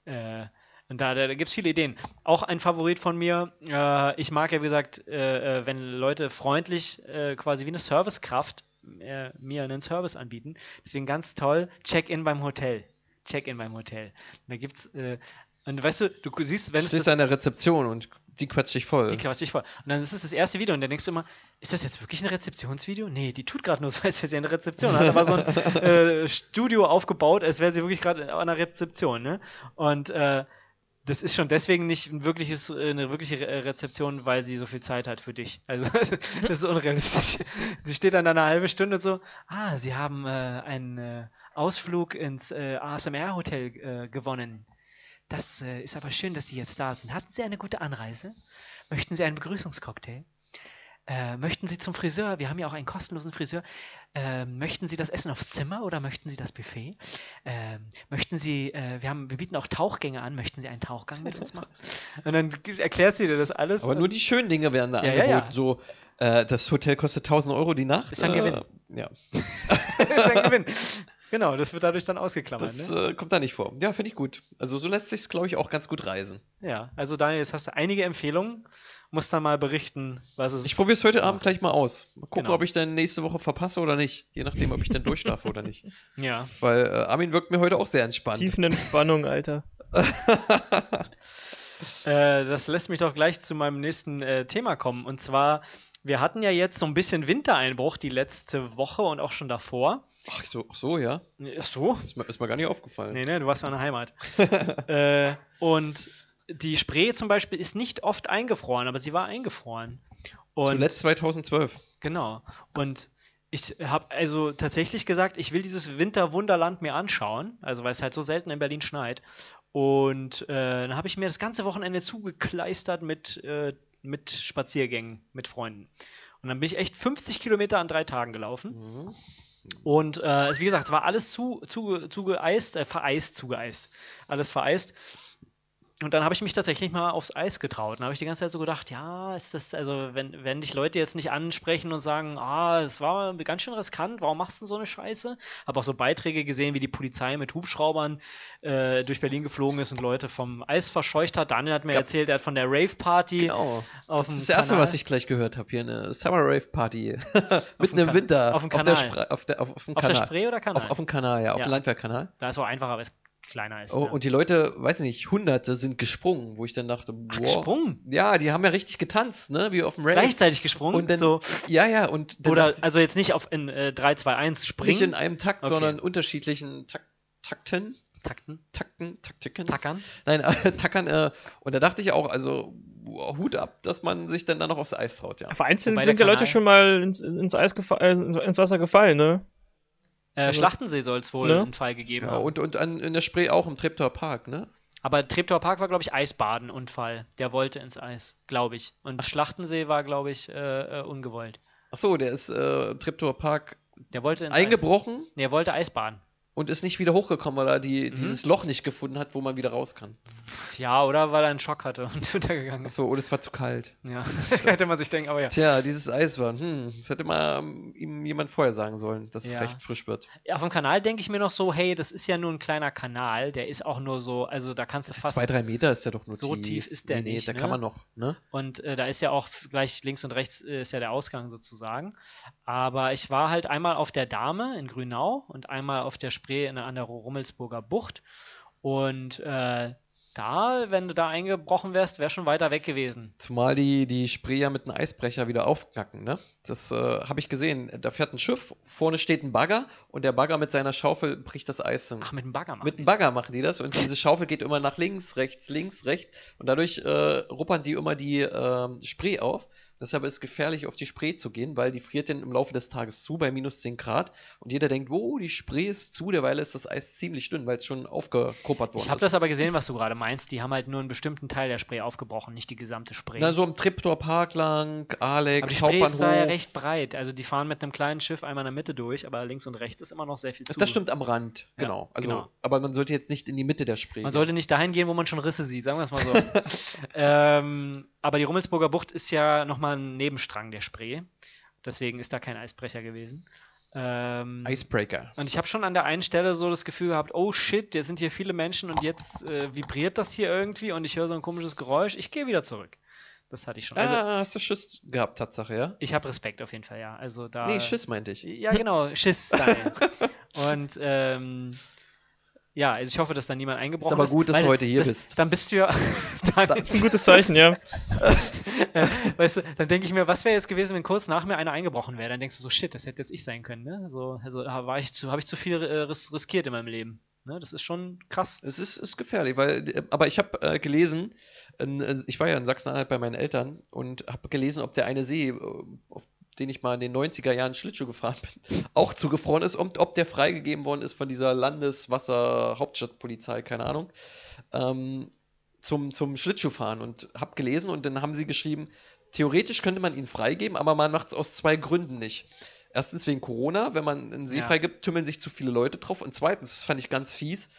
Äh, und da, da, da gibt es viele Ideen. Auch ein Favorit von mir. Äh, ich mag ja, wie gesagt, äh, äh wenn Leute freundlich äh, quasi wie eine Servicekraft äh, mir einen Service anbieten. Deswegen ganz toll, Check-in beim Hotel. Check-in beim Hotel. Und da gibt's und weißt du, du siehst, wenn es. Du an der Rezeption und die quatscht dich voll. Die quatscht dich voll. Und dann ist es das erste Video und dann denkst du immer, ist das jetzt wirklich ein Rezeptionsvideo? Nee, die tut gerade nur so, als wäre sie eine Rezeption. Hat aber so ein [laughs] äh, Studio aufgebaut, als wäre sie wirklich gerade an einer Rezeption. Ne? Und äh, das ist schon deswegen nicht ein wirkliches, äh, eine wirkliche Rezeption, weil sie so viel Zeit hat für dich. Also [laughs] das ist unrealistisch. Sie steht dann eine halbe Stunde so, ah, sie haben äh, einen äh, Ausflug ins äh, ASMR-Hotel äh, gewonnen. Das äh, ist aber schön, dass Sie jetzt da sind. Hatten Sie eine gute Anreise? Möchten Sie einen Begrüßungscocktail? Äh, möchten Sie zum Friseur? Wir haben ja auch einen kostenlosen Friseur. Äh, möchten Sie das Essen aufs Zimmer oder möchten Sie das Buffet? Äh, möchten Sie, äh, wir, haben, wir bieten auch Tauchgänge an. Möchten Sie einen Tauchgang mit uns machen? [laughs] Und dann erklärt sie dir das alles. Aber nur die schönen Dinge werden da ja, angeboten. Ja, ja. So, äh, das Hotel kostet 1000 Euro die Nacht. Ist ein Gewinn. Äh, ja. [laughs] ist ein Gewinn. [laughs] Genau, das wird dadurch dann ausgeklammert. Das ne? äh, kommt da nicht vor. Ja, finde ich gut. Also so lässt sich glaube ich, auch ganz gut reisen. Ja, also Daniel, jetzt hast du einige Empfehlungen. Musst dann mal berichten, was es Ich probiere es heute macht. Abend gleich mal aus. Mal gucken, Genau. ob ich dann nächste Woche verpasse oder nicht. Je nachdem, ob ich dann durchschlafe oder nicht. [laughs] Ja. Weil äh, Armin wirkt mir heute auch sehr entspannt. Tiefenentspannung, Alter. [laughs] Äh, das lässt mich doch gleich zu meinem nächsten äh, Thema kommen. Und zwar, wir hatten ja jetzt so ein bisschen Wintereinbruch die letzte Woche und auch schon davor. Ach so, so, ja. Ach so? Ist mir, ist mir gar nicht aufgefallen. Nee, nee, du warst ja in der Heimat. [laughs] äh, und die Spree zum Beispiel ist nicht oft eingefroren, aber sie war eingefroren. Und Zuletzt 2012. Genau. Und ich habe also tatsächlich gesagt, ich will dieses Winterwunderland mir anschauen, also weil es halt so selten in Berlin schneit. Und äh, dann habe ich mir das ganze Wochenende zugekleistert mit, äh, mit Spaziergängen mit Freunden. Und dann bin ich echt 50 Kilometer an drei Tagen gelaufen. Mhm. Und äh, es- wie gesagt, es war alles zu, zu, zugeeist, äh, vereist, zugeeist. Alles vereist. Und dann habe ich mich tatsächlich mal aufs Eis getraut. Dann habe ich die ganze Zeit so gedacht, ja, ist das, also wenn, wenn dich Leute jetzt nicht ansprechen und sagen, ah, es war ganz schön riskant, warum machst du denn so eine Scheiße? Habe auch so Beiträge gesehen, wie die Polizei mit Hubschraubern äh, durch Berlin geflogen ist und Leute vom Eis verscheucht hat. Daniel hat mir Ja. erzählt, er hat von der Rave-Party Genau. auf Das ist das erste, Kanal- was ich gleich gehört habe. Hier eine Summer Rave Party. [laughs] Mitten im Winter. auf dem der, Kanal. Spre auf, der, auf, auf dem auf der Kanal. Spree oder Kanal? Auf, auf dem Kanal, ja. Auf Ja. dem Landwehrkanal. da ist auch einfacher, weil es kleiner ist. Oh, ne? Und die Leute, weiß nicht, Hunderte sind gesprungen, wo ich dann dachte, Ach, boah. gesprungen? Ja, die haben ja richtig getanzt, ne? Wie auf dem Rave. Gleichzeitig gesprungen? Und dann, so, ja, ja, und dann oder, dachte ich, also jetzt nicht auf in äh, 3, 2, 1 springen. nicht in einem Takt, Okay. sondern unterschiedlichen Tak Takten. Takten, Takten, Taktiken. tackern. Nein, [laughs] äh, Tackern. Äh, und da dachte ich auch, also boah, Hut ab, dass man sich dann da noch aufs Eis traut, ja. Vereinzelt sind ja Leute schon mal ins, ins Eis äh, ins, ins Wasser gefallen, ne? Äh, Also- Schlachtensee soll es wohl Ne? einen Fall gegeben ja haben. und und an, in der Spree auch im Treptower Park, ne? Aber Treptower Park war, glaube ich, Eisbadenunfall. Der wollte ins Eis, glaube ich. Und Schlachtensee war, glaube ich, äh, äh, ungewollt. Achso, der ist äh, Treptower Park Der wollte ins eingebrochen Eis. Nee, er wollte Eisbaden. Und ist nicht wieder hochgekommen, weil er die, Mhm. dieses Loch nicht gefunden hat, wo man wieder raus kann. Ja, oder weil er einen Schock hatte und [laughs] untergegangen ist. Achso, oder es war zu kalt. Ja, [laughs] hätte man sich denken, aber ja. Tja, dieses Eis war, hm, das hätte mal ähm, ihm jemand vorher sagen sollen, dass Ja. es recht frisch wird. ja. Auf dem Kanal denke ich mir noch so, hey, das ist ja nur ein kleiner Kanal. Der ist auch nur so, also da kannst du fast. Zwei, drei Meter ist ja doch nur So tief ist der nee, nicht, Nee, da ne? kann man noch, ne? Und äh, da ist ja auch gleich links und rechts äh, ist ja der Ausgang sozusagen. Aber ich war halt einmal auf der Dame in Grünau und einmal auf der Spree in, an der Rummelsburger Bucht. Und äh, da, wenn du da eingebrochen wärst, wäre schon weiter weg gewesen. Zumal die, die Spree ja mit einem Eisbrecher wieder aufknacken, ne? Das äh, habe ich gesehen. Da fährt ein Schiff, vorne steht ein Bagger und der Bagger mit seiner Schaufel bricht das Eis. Ach, mit dem Bagger machen. mit dem Bagger machen die das und diese Schaufel geht immer nach links, rechts, links, rechts und dadurch äh, ruppern die immer die ähm, Spree auf. Deshalb ist es gefährlich, auf die Spree zu gehen, weil die friert dann im Laufe des Tages zu bei minus 10 Grad. Und jeder denkt, oh, die Spree ist zu, derweil ist das Eis ziemlich dünn, weil es schon aufgekuppert worden Ich habe ist. das aber gesehen, was du gerade meinst. Die haben halt nur einen bestimmten Teil der Spree aufgebrochen, nicht die gesamte Spree. Na, so am Triptor Park lang, Alex, aber die Spree ist da ja recht breit. Also die fahren mit einem kleinen Schiff einmal in der Mitte durch, aber links und rechts ist immer noch sehr viel zu. Das stimmt am Rand, Ja, genau. Also, genau. Aber man sollte jetzt nicht in die Mitte der Spree Man gehen. sollte nicht dahin gehen, wo man schon Risse sieht, sagen wir es mal so. [laughs] ähm, aber die Rummelsburger Bucht ist ja nochmal ein Nebenstrang der Spree. Deswegen ist da kein Eisbrecher gewesen. Ähm, Icebreaker. und ich habe schon an der einen Stelle so das Gefühl gehabt, oh shit, jetzt sind hier viele Menschen und jetzt äh, vibriert das hier irgendwie und ich höre so ein komisches Geräusch. Ich gehe wieder zurück. Das hatte ich schon. Also, ah, hast du Schiss gehabt, Tatsache, ja? ich habe Respekt auf jeden Fall, ja. Also da. Nee, Schiss meinte ich. Ja, genau, Schiss, Daniel. [laughs] und ähm, ja, also ich hoffe, dass da niemand eingebrochen aber ist. gut, dass weil du heute hier das, bist. Dann bist du ja. dann, [laughs] Das ist ein gutes Zeichen, ja. [laughs] [laughs] weißt du, dann denke ich mir, was wäre jetzt gewesen, wenn kurz nach mir einer eingebrochen wäre? Dann denkst du so, shit, das hätte jetzt ich sein können, ne? So, also da war ich zu, habe ich zu viel äh, ris riskiert in meinem Leben. Ne? Das ist schon krass. Es ist, ist gefährlich, weil, äh, aber ich habe äh, gelesen, äh, ich war ja in Sachsen-Anhalt bei meinen Eltern und habe gelesen, ob der eine See, äh, auf den ich mal in den 90er Jahren Schlittschuh gefahren bin, [laughs] auch zugefroren ist und ob der freigegeben worden ist von dieser Landeswasser-Hauptstadtpolizei, keine Ahnung, ähm, zum, zum Schlittschuhfahren und habe gelesen und dann haben sie geschrieben, theoretisch könnte man ihn freigeben, aber man macht es aus zwei Gründen nicht. Erstens wegen Corona, wenn man einen See Ja. freigibt, tümmeln sich zu viele Leute drauf. Und zweitens, das fand ich ganz fies,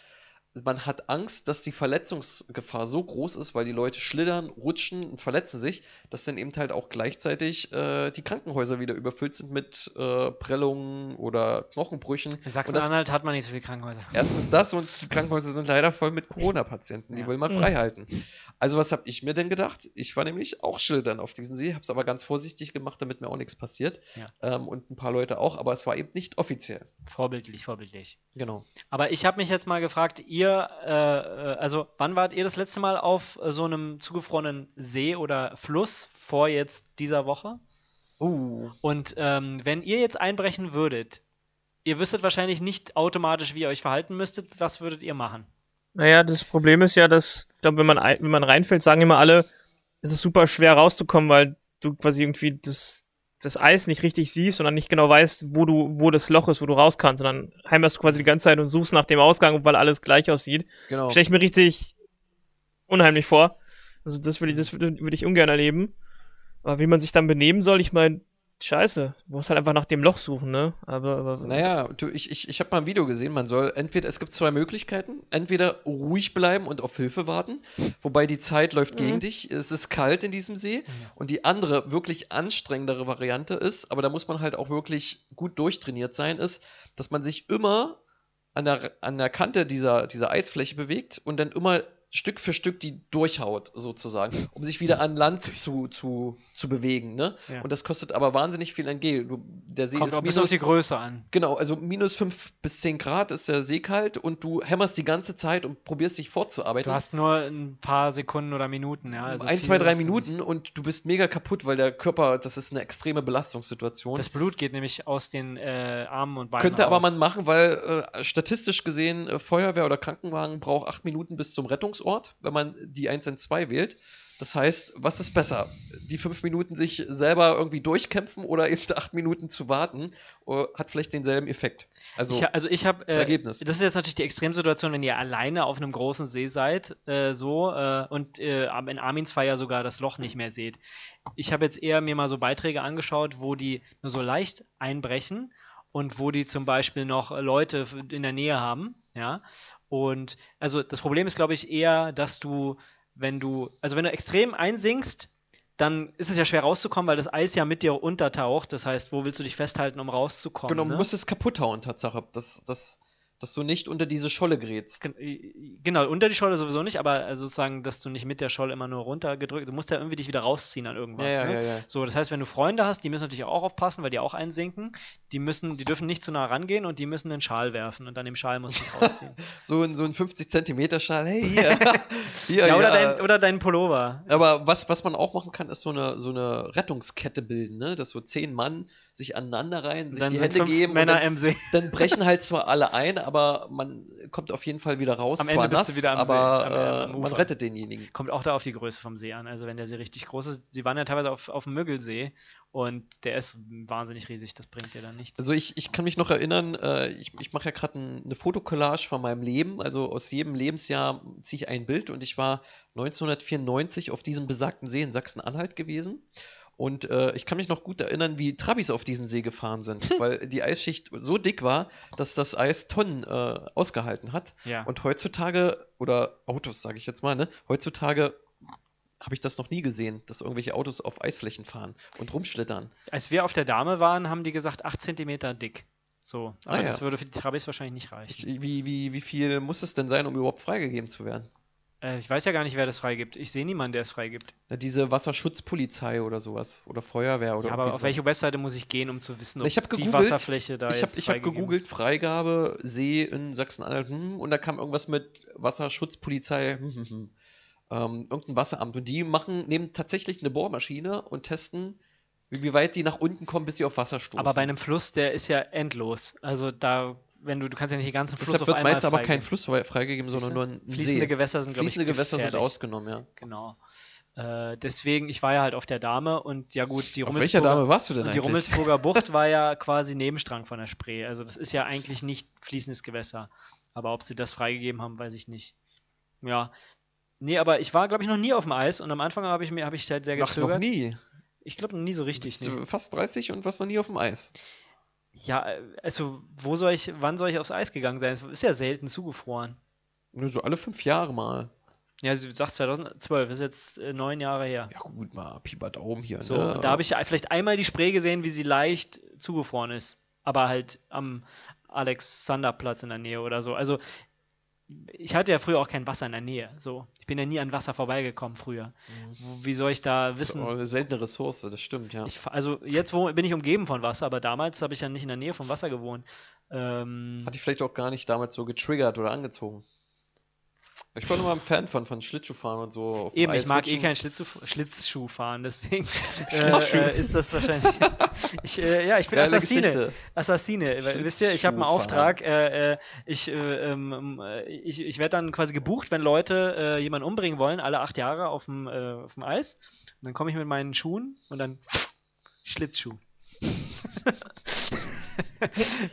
man hat Angst, dass die Verletzungsgefahr so groß ist, weil die Leute schlittern, rutschen und verletzen sich, dass dann eben halt auch gleichzeitig äh, die Krankenhäuser wieder überfüllt sind mit äh, Prellungen oder Knochenbrüchen. In Sachsen-Anhalt hat man nicht so viele Krankenhäuser. Erstens das und die Krankenhäuser sind leider voll mit Corona-Patienten, die Ja. will man Mhm. frei halten. Also was habe ich mir denn gedacht? Ich war nämlich auch schildern auf diesem See, habe es aber ganz vorsichtig gemacht, damit mir auch nichts passiert. Ja. Ähm, und ein paar Leute auch, aber es war eben nicht offiziell. Vorbildlich, vorbildlich. Genau. Aber ich habe mich jetzt mal gefragt, ihr, äh, äh, also wann wart ihr das letzte Mal auf äh, so einem zugefrorenen See oder Fluss vor jetzt dieser Woche? Uh, Und ähm, wenn ihr jetzt einbrechen würdet, ihr wüsstet wahrscheinlich nicht automatisch, wie ihr euch verhalten müsstet. Was würdet ihr machen? Naja, das Problem ist ja, dass, ich glaube, wenn man, wenn man reinfällt, sagen immer alle, es ist super schwer rauszukommen, weil du quasi irgendwie das, das Eis nicht richtig siehst und dann nicht genau weißt, wo du, wo das Loch ist, wo du raus kannst. Und dann heimerst du quasi die ganze Zeit und suchst nach dem Ausgang, weil alles gleich aussieht. genau. Stell ich mir richtig unheimlich vor. Also das würde ich, das würde, würde ich ungern erleben. Aber wie man sich dann benehmen soll, ich meine, scheiße, du musst halt einfach nach dem Loch suchen, ne? Aber, aber Naja, du, ich, ich, ich habe mal ein Video gesehen, man soll entweder, es gibt zwei Möglichkeiten, entweder ruhig bleiben und auf Hilfe warten, wobei die Zeit läuft gegen Mhm. dich, es ist kalt in diesem See und die andere, wirklich anstrengendere Variante ist, aber da muss man halt auch wirklich gut durchtrainiert sein, ist, dass man sich immer an der, an der Kante dieser, dieser Eisfläche bewegt und dann immer Stück für Stück die durchhaut, sozusagen, um sich wieder an Land zu, zu, zu bewegen. Ne? Ja. Und das kostet aber wahnsinnig viel Energie. Du, der See Kommt ist auch bis auf die minus, Größe an. Genau, also minus 5 bis 10 Grad ist der See kalt und du hämmerst die ganze Zeit und probierst dich fortzuarbeiten. Du hast nur ein paar Sekunden oder Minuten, ja. Also ein, zwei, drei ist nicht. Minuten und du bist mega kaputt, weil der Körper, das ist eine extreme Belastungssituation. Das Blut geht nämlich aus den äh, Armen und Beinen Könnte aber man machen, weil äh, statistisch gesehen äh, Feuerwehr oder Krankenwagen braucht acht Minuten bis zum Rettungsort, wenn man die 112 wählt. Das heißt, was ist besser? Die fünf Minuten sich selber irgendwie durchkämpfen oder eben [laughs] acht Minuten zu warten, äh, hat vielleicht denselben Effekt. Also, ich, also ich habe, das äh, Ergebnis. das ist jetzt natürlich die Extremsituation, wenn ihr alleine auf einem großen See seid, äh, so äh, und äh, in Arminsfeier sogar das Loch nicht mehr seht. Ich habe jetzt eher mir mal so Beiträge angeschaut, wo die nur so leicht einbrechen und wo die zum Beispiel noch Leute in der Nähe haben, ja. Und also das Problem ist, glaube ich, eher, dass du, wenn du, also wenn du extrem einsinkst, dann ist es ja schwer rauszukommen, weil das Eis ja mit dir untertaucht. Das heißt, wo willst du dich festhalten, um rauszukommen? genau, ne? du musst es kaputt hauen, Tatsache. Das, das, dass du nicht unter diese Scholle gerätst. Äh, Genau, unter die Scholle sowieso nicht, aber äh, sozusagen, dass du nicht mit der Scholle immer nur runtergedrückt, du musst ja irgendwie dich wieder rausziehen an irgendwas. Ja, ja, ne? ja. So, das heißt, wenn du Freunde hast, die müssen natürlich auch aufpassen, weil die auch einsinken. Die müssen, die dürfen nicht zu nah rangehen und die müssen einen Schal werfen und an dem Schal musst du dich rausziehen. [laughs] So ein, so ein 50 Zentimeter Schal, hey, hier. [laughs] hier ja, oder. Dein, oder dein Pullover. Aber was, was man auch machen kann, ist so eine, so eine Rettungskette bilden, ne? dass so zehn Mann sich aneinander rein, sich dann die Hände geben. Männer dann, im See. dann brechen halt zwar alle ein, aber aber man kommt auf jeden Fall wieder raus. Am Ende bist du nass, wieder am aber See, am- am äh, man rettet denjenigen. Kommt auch da auf die Größe vom See an. Also wenn der See richtig groß ist, sie waren ja teilweise auf, auf dem Müggelsee und der ist wahnsinnig riesig, das bringt dir dann nichts. Also ich, ich kann mich noch erinnern, äh, ich, ich mache ja gerade ein, eine Fotokollage von meinem Leben. Also aus jedem Lebensjahr ziehe ich ein Bild und ich war 1994 auf diesem besagten See in Sachsen-Anhalt gewesen. Und äh, ich kann mich noch gut erinnern, wie Trabis auf diesen See gefahren sind, [laughs] weil die Eisschicht so dick war, dass das Eis Tonnen äh, ausgehalten hat. ja. Und heutzutage, oder Autos sage ich jetzt mal, ne, heutzutage habe ich das noch nie gesehen, dass irgendwelche Autos auf Eisflächen fahren und rumschlittern. Als wir auf der Dame waren, haben die gesagt 8 cm dick. So. Aber Ah, das ja. würde für die Trabis wahrscheinlich nicht reichen. Ich, wie, wie, wie viel muss es denn sein, um überhaupt freigegeben zu werden? Äh, ich weiß ja gar nicht, wer das freigibt. Ich sehe niemanden, der es freigibt. Na, diese Wasserschutzpolizei oder sowas. Oder Feuerwehr oder Ja, aber auf so. welche Webseite muss ich gehen, um zu wissen, ob Ich hab die gegoogelt. Wasserfläche da Ich habe jetzt ich hab freigegeben gegoogelt, ist? Freigabe, See in Sachsen-Anhalt, hm, und da kam irgendwas mit Wasserschutzpolizei, hm, hm, hm. Ähm, irgendein Wasseramt. Und die machen, nehmen tatsächlich eine Bohrmaschine und testen, wie weit die nach unten kommen, bis sie auf Wasser stoßen. Aber bei einem Fluss, der ist ja endlos. Also da, wenn du, du kannst ja nicht den ganzen Fluss Deshalb auf wird meist aber kein. Fluss frei- freigegeben, sondern nur ein Fließende See. Gewässer sind, glaube ich, Fließende Gewässer sind ausgenommen, ja. Genau. Äh, deswegen, ich war ja halt auf der Dame und ja gut, die Auf welcher Rummelsburger, Dame warst du denn die? Rummelsburger [laughs] Bucht war ja quasi Nebenstrang von der Spree. Also das ist ja eigentlich nicht fließendes Gewässer. Aber ob sie das freigegeben haben, weiß ich nicht. Ja. Nee, aber ich war, glaube ich, noch nie auf dem Eis und am Anfang habe ich mir habe ich halt sehr Ach, noch gezögert. nie. Ich glaube nie so richtig. Bist Nee. fast 30 und warst noch nie auf dem Eis. Ja, äh, also wo soll ich, wann soll ich aufs Eis gegangen sein? Es ist ja selten zugefroren. Nur so alle fünf Jahre mal. Ja, du sagst 2012, ist jetzt äh, neun Jahre her. Ja, gut, mal Pieper Daumen hier. So, ne? da habe ich ja vielleicht einmal die Spree gesehen, wie sie leicht zugefroren ist. Aber halt am Alexanderplatz in der Nähe oder so. Also, ich hatte ja früher auch kein Wasser in der Nähe. So, ich bin ja nie an Wasser vorbeigekommen früher. Wo- Wie soll ich da wissen? Oh, eine seltene Ressource, das stimmt, ja. Ich, also, jetzt wo, bin ich umgeben von Wasser, aber damals habe ich ja nicht in der Nähe vom Wasser gewohnt. Ähm, Hat dich vielleicht auch gar nicht damals so getriggert oder angezogen. Ich war immer ein Fan von, von Schlittschuhfahren und so. Eben, ich mag eh Schlittschuh, Schlittschuh fahren, deswegen [laughs] äh, äh, ist das wahrscheinlich. [laughs] ich, äh, ja, ich bin Geile Assassine. Geschichte. Assassine. Wisst ihr, ich habe einen. Auftrag. Äh, äh, ich äh, ähm, äh, ich, ich werde dann quasi gebucht, wenn Leute äh, jemanden umbringen wollen, alle acht Jahre auf dem, äh, auf dem Eis. Und dann komme ich mit meinen Schuhen und dann Schlittschuh. [laughs]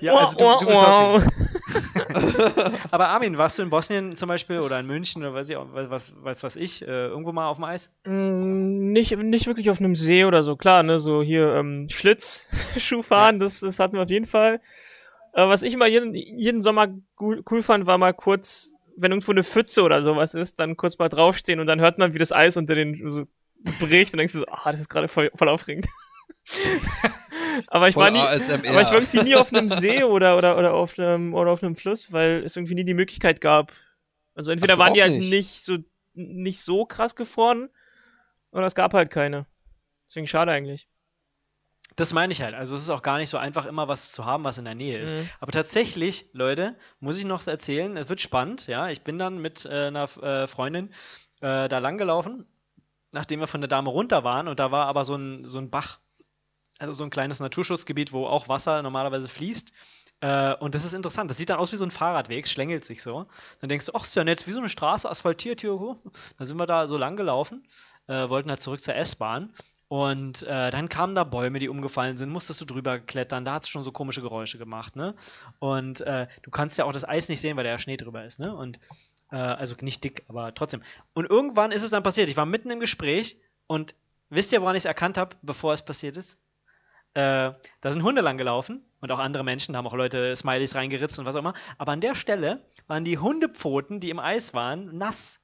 ja, also du, du bist auf jeden [laughs] Aber Armin, warst du in Bosnien zum Beispiel oder in München oder weiß ich auch, was, was, was, was ich, äh, irgendwo mal auf dem Eis? Mm, Nicht, nicht wirklich auf einem See oder so, klar, ne, so hier ähm, Schlittschuh [laughs] fahren, das, das hatten wir auf jeden Fall. Äh, was ich immer jeden, jeden Sommer cool, cool fand, war mal kurz, wenn irgendwo eine Pfütze oder sowas ist, dann kurz mal draufstehen und dann hört man, wie das Eis unter den so bricht und denkst du so, ah, das ist gerade voll, voll aufregend. [laughs] aber ich war nie, ASMR. aber ich war irgendwie nie auf einem See oder, oder, oder auf einem, oder auf einem Fluss, weil es irgendwie nie die Möglichkeit gab. Also entweder Ach, waren die halt nicht? nicht so, nicht so krass gefroren, oder es gab halt keine. Deswegen schade eigentlich. Das meine ich halt. Also es ist auch gar nicht so einfach, immer was zu haben, was in der Nähe ist. Mhm. Aber tatsächlich, Leute, muss ich noch erzählen, es wird spannend, ja. Ich bin dann mit äh, einer äh, Freundin äh, da langgelaufen, nachdem wir von der Dame runter waren und da war aber so ein, so ein Bach, also so ein kleines Naturschutzgebiet, wo auch Wasser normalerweise fließt. Äh, und das ist interessant. Das sieht dann aus wie so ein Fahrradweg, schlängelt sich so. Dann denkst du, ach, ist ja nett, wie so eine Straße, asphaltiert hier. hoch. Dann sind wir da so lang gelaufen, äh, wollten halt zurück zur S-Bahn. Und äh, dann kamen da Bäume, die umgefallen sind, musstest du drüber klettern, da hat es schon so komische Geräusche gemacht, ne? Und äh, du kannst ja auch das Eis nicht sehen, weil da ja Schnee drüber ist, ne? Und äh, also nicht dick, aber trotzdem. Und irgendwann ist es dann passiert. Ich war mitten im Gespräch und wisst ihr, woran ich es erkannt habe, bevor es passiert ist? Äh, da sind Hunde lang gelaufen und auch andere Menschen, da haben auch Leute Smileys reingeritzt und was auch immer. Aber an der Stelle waren die Hundepfoten, die im Eis waren, nass.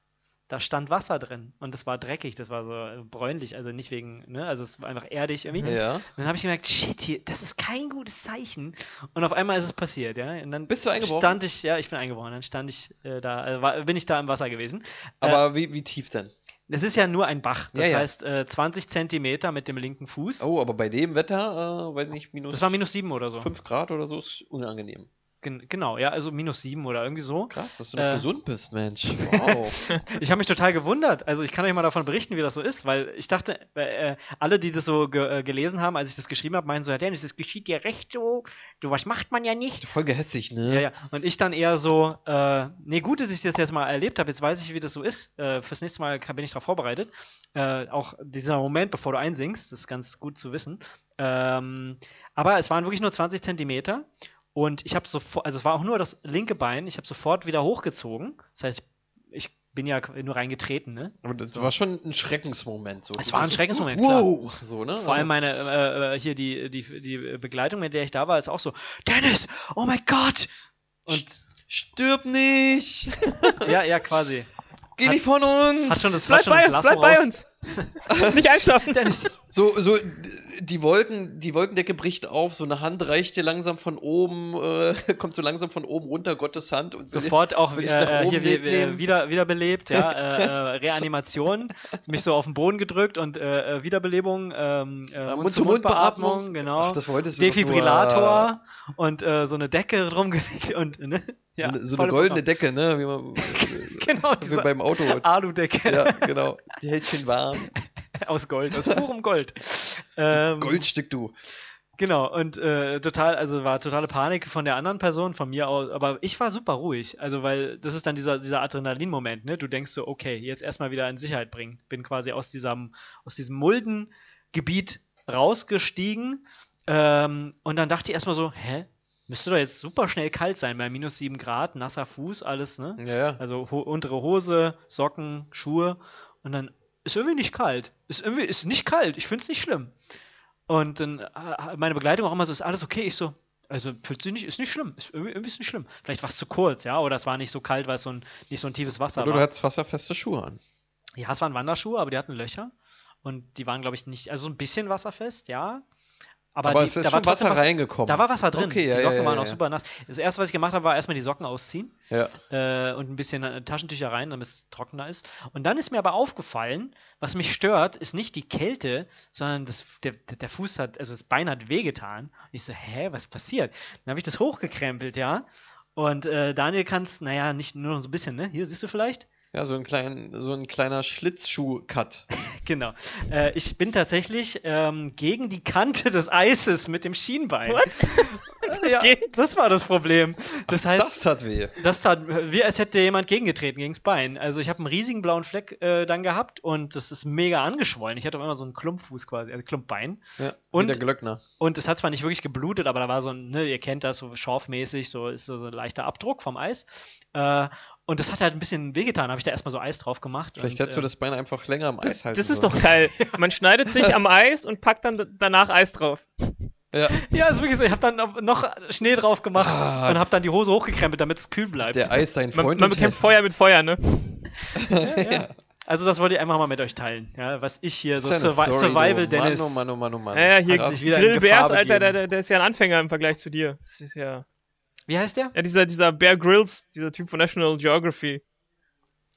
Da stand Wasser drin und das war dreckig, das war so äh, bräunlich, also nicht wegen, ne, also es war einfach erdig irgendwie. Ja. Dann habe ich gemerkt, shit, hier, das ist kein gutes Zeichen. Und auf einmal ist es passiert, ja. Und dann Bist du eingebrochen? stand ich, ja, ich bin eingebrochen. Dann stand ich äh, da, äh, war, bin ich da im Wasser gewesen. Aber wie, wie tief denn? Es ist ja nur ein Bach, das Ja, ja. heißt äh, 20 Zentimeter mit dem linken Fuß. Oh, aber bei dem Wetter, äh, weiß nicht, minus Das war minus sieben oder so. 5 Grad oder so ist unangenehm. Gen genau, ja, also minus sieben oder irgendwie so. Krass, dass du noch Äh. gesund bist, Mensch. [laughs] Wow. Ich habe mich total gewundert. Also ich kann euch mal davon berichten, wie das so ist, weil ich dachte, äh, alle, die das so ge äh, gelesen haben, als ich das geschrieben habe, meinen so, ja, Dennis, das geschieht dir recht so, du was macht man ja nicht. Voll gehässig, ne? Ja, ja. Und ich dann eher so, äh, nee, gut, dass ich das jetzt mal erlebt habe. Jetzt weiß ich, wie das so ist. Äh, fürs nächste Mal bin ich darauf vorbereitet. Äh, auch dieser Moment, bevor du einsingst, das ist ganz gut zu wissen. Ähm, aber es waren wirklich nur 20 Zentimeter. Und ich habe sofort, also es war auch nur das linke Bein, ich habe sofort wieder hochgezogen. Das heißt, ich bin ja nur reingetreten, ne? Aber das war schon ein Schreckensmoment. So. Es war ein so, Schreckensmoment, klar. Wow! So, ne? Vor allem meine, äh, äh, hier die, die, die Begleitung, mit der ich da war, ist auch so, Dennis, oh mein Gott! Und Stirb nicht! [laughs] ja, ja, quasi. Geh Hat- nicht von uns! Hat schon das, Bleib hat schon bei das uns, bleib bei raus. uns. Nicht einschlafen. [laughs] Dennis, So, so, die Wolken, die Wolkendecke bricht auf, so eine Hand reicht dir langsam von oben, äh, [laughs] kommt so langsam von oben runter, Gottes Hand und will- sofort auch will äh, äh, hier wieder, wiederbelebt, ja, [laughs] äh, äh, Reanimation, mich so auf den Boden gedrückt und äh, äh, Wiederbelebung, ähm, äh, Mund-zu-Mund-Beatmung, genau. Ach, das wolltest du Defibrillator und äh, so eine Decke drumgelegt und ne? nur. Ja, so eine, so eine goldene Programm. Decke, ne? Wie man, [laughs] Genau, wie diese beim Auto. Aludecke ja, genau. Die hält schön warm. [laughs] aus Gold, aus purem Gold. Ähm, Goldstück, du. Genau, und äh, total, also war totale Panik von der anderen Person, von mir aus, aber ich war super ruhig. Also, weil das ist dann dieser, dieser Adrenalin-Moment, ne? Du denkst so, okay, jetzt erstmal wieder in Sicherheit bringen. Bin quasi aus diesem, aus diesem Muldengebiet rausgestiegen. Ähm, und dann dachte ich erstmal so, hä? Müsste doch jetzt super schnell kalt sein, bei minus 7 Grad, nasser Fuß, alles, ne? Ja, ja. Also ho untere Hose, Socken, Schuhe und dann ist irgendwie nicht kalt. Ist irgendwie ist nicht kalt. Ich finde es nicht schlimm. Und dann äh, meine Begleitung auch immer so, ist alles okay? Ich so, also fühlt sich nicht, ist nicht schlimm. Ist irgendwie, irgendwie ist nicht schlimm. Vielleicht war es zu kurz, ja, oder es war nicht so kalt, weil es so ein, nicht so ein tiefes Wasser Oder du war. hattest wasserfeste Schuhe an. Ja, es waren Wanderschuhe, aber die hatten Löcher. Und die waren, glaube ich, nicht, also so ein bisschen wasserfest, ja. Aber, Aber die, da war Wasser was, reingekommen. da war Wasser drin. Okay, ja, die Socken ja, ja, waren auch super nass. Das erste, was ich gemacht habe, war erstmal die Socken ausziehen äh, und ein bisschen äh, Taschentücher rein, damit es trockener ist. Und dann ist mir aber aufgefallen, was mich stört, ist nicht die Kälte, sondern das, der, der der Fuß hat, also das Bein hat wehgetan. Und ich so, hä, was passiert? Dann habe ich das hochgekrempelt, ja. Und äh, Daniel kann es, naja, nicht nur so ein bisschen, ne? Hier siehst du vielleicht? Ja, so ein, klein, so ein kleiner Schlittschuh-Cut. [laughs] Genau. Äh, ich bin tatsächlich ähm, gegen die Kante des Eises mit dem Schienbein. What? [laughs] Das ja, geht? Das war das Problem. Das heißt, Das tat weh. Das tat wie als hätte jemand gegengetreten gegens Bein. Also ich habe einen riesigen blauen Fleck äh, dann gehabt und das ist mega angeschwollen. Ich hatte auf einmal so einen Klumpfuß quasi, also Klumpbein. Ja, Und- der Glöckner. Und es hat zwar nicht wirklich geblutet, aber da war so ein, ne, ihr kennt das, so schorfmäßig, so ist so, so ein leichter Abdruck vom Eis. Äh, und das hat halt ein bisschen wehgetan. Habe ich da erstmal so Eis drauf gemacht. Vielleicht und, hättest du äh, das Bein einfach länger am Eis Das, halten das ist sollen. doch geil. [laughs] Man schneidet sich am Eis und packt dann danach Eis drauf. Ja, Ja, ist wirklich so. Ich habe dann noch Schnee drauf gemacht Ah. und habe dann die Hose hochgekrempelt, damit es kühl bleibt. der Eis dein Man, Freund. man und bekämpft. Feuer mit Feuer, ne? ja. Also das wollte ich einfach mal mit euch teilen, ja, was ich hier so Survi Story, Survival du. Dennis. Mann, oh Mann, oh Mann, oh Mann. Hier sich wieder in Grill Bears, Alter, der, der ist ja ein Anfänger im Vergleich zu dir. Das ist ja. Wie heißt der? Ja, dieser, dieser Bear Grylls, dieser Typ von National Geography.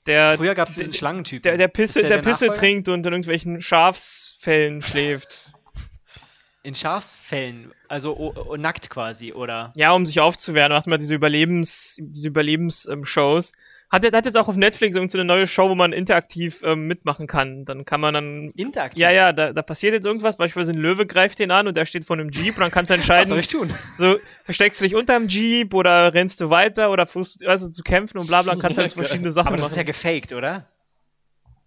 Der, Früher gab es diesen Schlangentypen. der, der Pisse, Ist der, der Pisse Nachfolger? trinkt und in irgendwelchen Schafsfällen schläft. In Schafsfällen, also o- o- nackt quasi, oder? Ja, um sich aufzuwehren, macht man diese Überlebens, diese Überlebens-Shows. Hat, er- hat jetzt auch auf Netflix irgend so eine neue Show, wo man interaktiv ähm, mitmachen kann. Dann kann man dann. Interaktiv. Ja, ja, da, da passiert jetzt irgendwas. Beispielsweise ein Löwe greift den an und der steht vor einem Jeep und dann kannst du Was soll entscheiden, ich tun? so, versteckst du dich unterm Jeep oder rennst du weiter oder versuchst also zu kämpfen und bla bla, kannst halt [laughs] so verschiedene Sachen Aber das ist ja machen. gefaked, oder?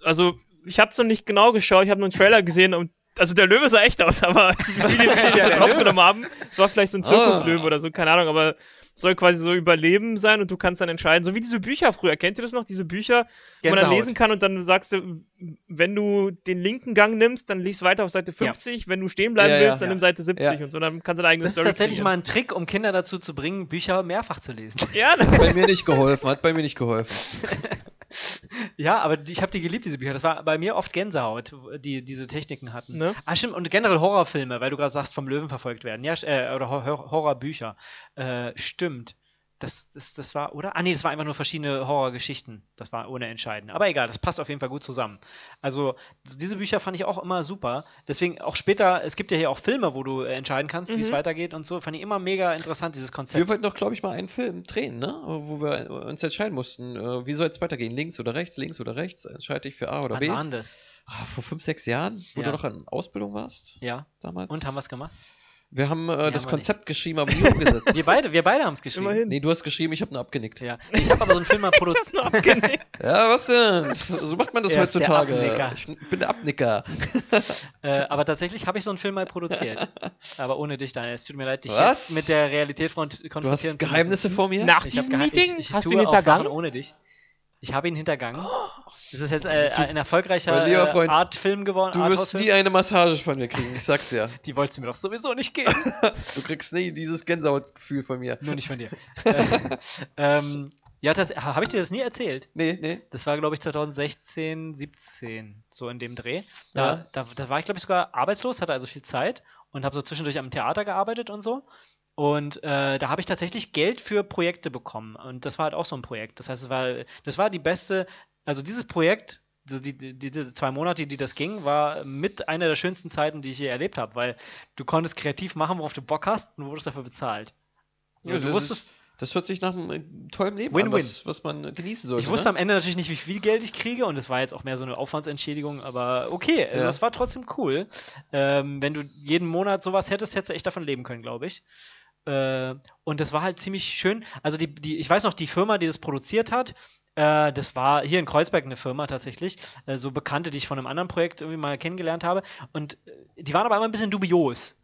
Also, ich hab's noch nicht genau geschaut, ich habe nur einen Trailer gesehen und also der Löwe sah echt aus, [laughs] aber wie die, [laughs] wie die das jetzt aufgenommen haben, es war vielleicht so ein Ah. Zirkuslöwe oder so, keine Ahnung, aber soll quasi so Überleben sein und du kannst dann entscheiden, so wie diese Bücher früher, kennt ihr das noch, diese Bücher, wo man dann Gänsehaut. lesen kann und dann sagst du, wenn du den linken Gang nimmst, dann liest weiter auf Seite 50, wenn du stehen bleiben Ja, ja. willst, dann Ja. nimm Seite 70 Ja. und so, dann kannst du deine eigene Das ist Story tatsächlich kreieren. mal ein Trick, um Kinder dazu zu bringen, Bücher mehrfach zu lesen. Ja, [laughs] ne? Bei mir nicht geholfen, hat bei mir nicht geholfen. [laughs] [laughs] ja, aber die, ich habe die geliebt, diese Bücher. Das war bei mir oft Gänsehaut, die diese Techniken hatten. Ne? Ah, stimmt. Und generell Horrorfilme, weil du gerade sagst, vom Löwen verfolgt werden. Ja, äh, oder Hor Hor Horrorbücher. Äh, stimmt. Das, das, das war, oder? Ah, nee, das war einfach nur verschiedene Horrorgeschichten. Das war ohne Entscheiden. Aber egal, das passt auf jeden Fall gut zusammen. Also, diese Bücher fand ich auch immer super. Deswegen auch später, es gibt ja hier auch Filme, wo du äh, entscheiden kannst, wie es Mhm. weitergeht und so. Fand ich immer mega interessant, dieses Konzept. Wir wollten doch, glaube ich, mal einen Film drehen, ne? Wo wir uns entscheiden mussten, äh, wie soll es weitergehen? Links oder rechts, links oder rechts? Entscheide ich für A oder Wann B? waren das? Ah, vor fünf, sechs Jahren, wo Ja. du noch in Ausbildung warst Ja. damals. Und haben wir es gemacht? Wir haben äh, haben das wir Konzept geschrieben, aber nie umgesetzt. [laughs] Wir beide, wir beide haben es geschrieben. Immerhin. nee, du hast geschrieben, ich habe nur abgenickt. Ja. Ich habe aber so einen Film mal [laughs] produziert. Nur abgenickt. [laughs] Ja, was denn? So macht man das Er heutzutage. Ich bin der Abnicker. Äh, aber tatsächlich habe ich so einen Film mal produziert. aber ohne dich, Daniel. Es tut mir leid, dich Was? jetzt mit der Realität front- Du hast konfrontieren Geheimnisse vor mir? Nach Ich diesem Meeting ich, ich hast du tue ihn auch Sachen hintergangen? ohne dich. Ich habe ihn hintergangen. Das ist jetzt äh, ein erfolgreicher äh, Freund, Artfilm geworden. Du wirst nie eine Massage von mir kriegen, ich sag's dir. [laughs] Die wolltest du mir doch sowieso nicht geben. [laughs] Du kriegst nie dieses Gänsehautgefühl von mir. Nur nicht von dir. äh, [laughs] ähm, ja, das habe ich dir das nie erzählt. Nee, nee. Das war, glaube ich, 2016, 17, so in dem Dreh. Da, Ja. da, da war ich, glaube ich, sogar arbeitslos, hatte also viel Zeit und habe so zwischendurch am Theater gearbeitet und so. Und äh, da habe ich tatsächlich Geld für Projekte bekommen. Und das war halt auch so ein Projekt. Das heißt, es war, das war die beste, also dieses Projekt, die, die, die zwei Monate, die das ging, war mit einer der schönsten Zeiten, die ich je erlebt habe, weil du konntest kreativ machen, worauf du Bock hast und wurdest dafür bezahlt. So, Ja, du das wusstest, Das hört sich nach einem tollen Leben Win-win. an, was, was man genießen sollte. Ich wusste am ne? Ende natürlich nicht, wie viel Geld ich kriege und es war jetzt auch mehr so eine Aufwandsentschädigung, aber okay, Ja. es war trotzdem cool. Ähm, wenn du jeden Monat sowas hättest, hättest du echt davon leben können, glaube ich. Äh, und das war halt ziemlich schön. Also die, die, ich weiß noch, die Firma, die das produziert hat, äh, das war hier in Kreuzberg eine Firma tatsächlich, äh, so Bekannte, die ich von einem anderen Projekt irgendwie mal kennengelernt habe. Und äh, die waren aber immer ein bisschen dubios.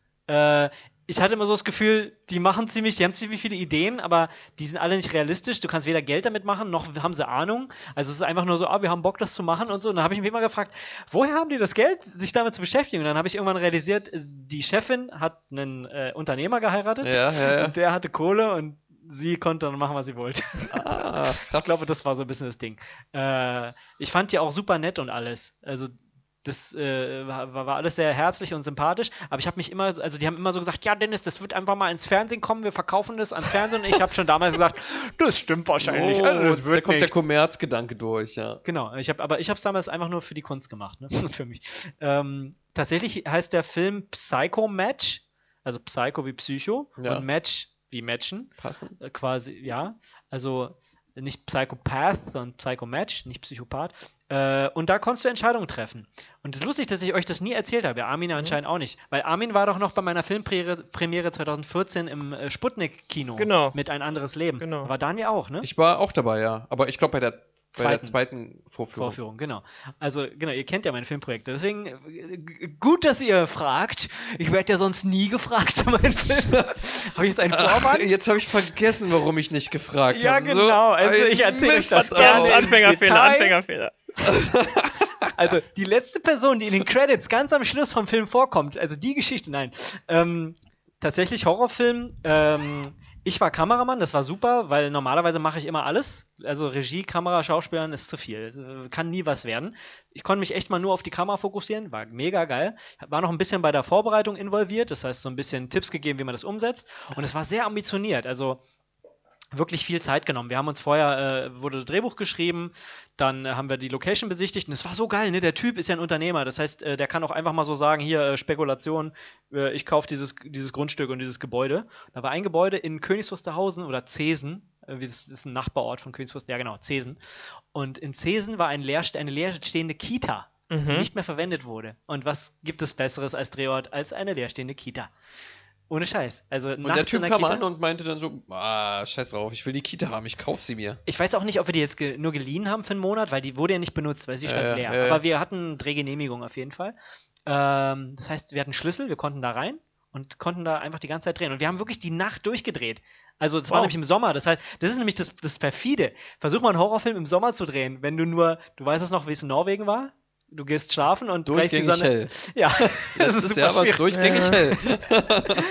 Ich hatte immer so das Gefühl, die machen ziemlich, die haben ziemlich viele Ideen, aber die sind alle nicht realistisch. Du kannst weder Geld damit machen, noch haben sie Ahnung. Also es ist einfach nur so, ah, wir haben Bock, das zu machen und so. Und dann habe ich mich immer gefragt, woher haben die das Geld, sich damit zu beschäftigen? Und dann habe ich irgendwann realisiert, die Chefin hat einen äh, Unternehmer geheiratet Ja, ja, ja. und der hatte Kohle und sie konnte dann machen, was sie wollte. Ah. [laughs] Ich glaube, das war so ein bisschen das Ding. Äh, ich fand die auch super nett und alles. Also das äh, war, war alles sehr herzlich und sympathisch, aber ich habe mich immer, also die haben immer so gesagt, ja Dennis, das wird einfach mal ins Fernsehen kommen, wir verkaufen das ans Fernsehen und ich habe schon damals gesagt, [laughs] das stimmt wahrscheinlich, oh, also das da wird kommt der nichts. Kommerzgedanke durch, ja. Genau, ich habe, aber ich habe es damals einfach nur für die Kunst gemacht, ne? [laughs] für mich. Ähm, tatsächlich heißt der Film Psycho Match, also Psycho wie Psycho Ja. und Match wie Matchen Passend. äh, quasi, ja. Also nicht Psychopath, sondern Psychomatch, nicht Psychopath. Äh, und da konntest du Entscheidungen treffen. Und es ist lustig, dass ich euch das nie erzählt habe. Ja, Armin anscheinend auch nicht. Weil Armin war doch noch bei meiner Filmpremiere Premiere 2014 im äh, Sputnik-Kino. Genau. Mit Ein anderes Leben. Genau. War Daniel auch, ne? Ich war auch dabei, ja. Aber ich glaube bei der bei der Zweiten. zweiten Vorführung. Vorführung, genau. Also, genau, ihr kennt ja meine Filmprojekte. Deswegen, äh, gut, dass ihr fragt. Ich werde ja sonst nie gefragt zu meinen Filmen. [laughs] habe ich jetzt einen Ach, Vorwand? jetzt habe ich vergessen, warum ich nicht gefragt Ja, habe. genau. Also ich erzähl euch das. Anfängerfehler. Anfängerfehler. [laughs] Also die letzte Person, die in den Credits ganz am Schluss vom Film vorkommt, also die Geschichte, nein. Ähm, tatsächlich Horrorfilm. Ähm, ich war Kameramann, das war super, weil normalerweise mache ich immer alles. Also Regie, Kamera, Schauspielern ist zu viel. Äh, Kann nie was werden. Ich konnte mich echt mal nur auf die Kamera fokussieren, war mega geil. War noch ein bisschen bei der Vorbereitung involviert, das heißt so ein bisschen Tipps gegeben, wie man das umsetzt. Und es war sehr ambitioniert. Also wirklich viel Zeit genommen. Wir haben uns vorher, äh, wurde das Drehbuch geschrieben, dann äh, haben wir die Location besichtigt und es war so geil, ne? Der Typ ist ja ein Unternehmer, das heißt, äh, der kann auch einfach mal so sagen, hier, äh, Spekulation, äh, ich kaufe dieses, dieses Grundstück und dieses Gebäude. Da war ein Gebäude in Königs Wusterhausen oder Zesen, äh, das ist ein Nachbarort von Königs Wusterhausen, ja genau, Zesen. Und in Zesen war ein leerste eine leerstehende Kita, die Mhm. nicht mehr verwendet wurde. Und was gibt es Besseres als Drehort als eine leerstehende Kita? Ohne Scheiß. Also Und der Typ kam Kita, an und meinte dann so, ah, scheiß drauf, ich will die Kita haben, ich kauf sie mir. Ich weiß auch nicht, ob wir die jetzt ge nur geliehen haben für einen Monat, weil die wurde ja nicht benutzt, weil sie stand leer. ja. Aber wir hatten Drehgenehmigung auf jeden Fall. Ähm, das heißt, wir hatten Schlüssel, wir konnten da rein und konnten da einfach die ganze Zeit drehen. Und wir haben wirklich die Nacht durchgedreht. Also das war Wow. nämlich im Sommer. Das heißt, das ist nämlich das, das perfide. Versuch mal einen Horrorfilm im Sommer zu drehen, wenn du nur, du weißt es noch, wie es in Norwegen war? Du gehst schlafen und gleich die Durchgängig Sonne. hell. [laughs] Ja, das [laughs] Das ist ist super ja was schwierig. durchgängig Ja. hell.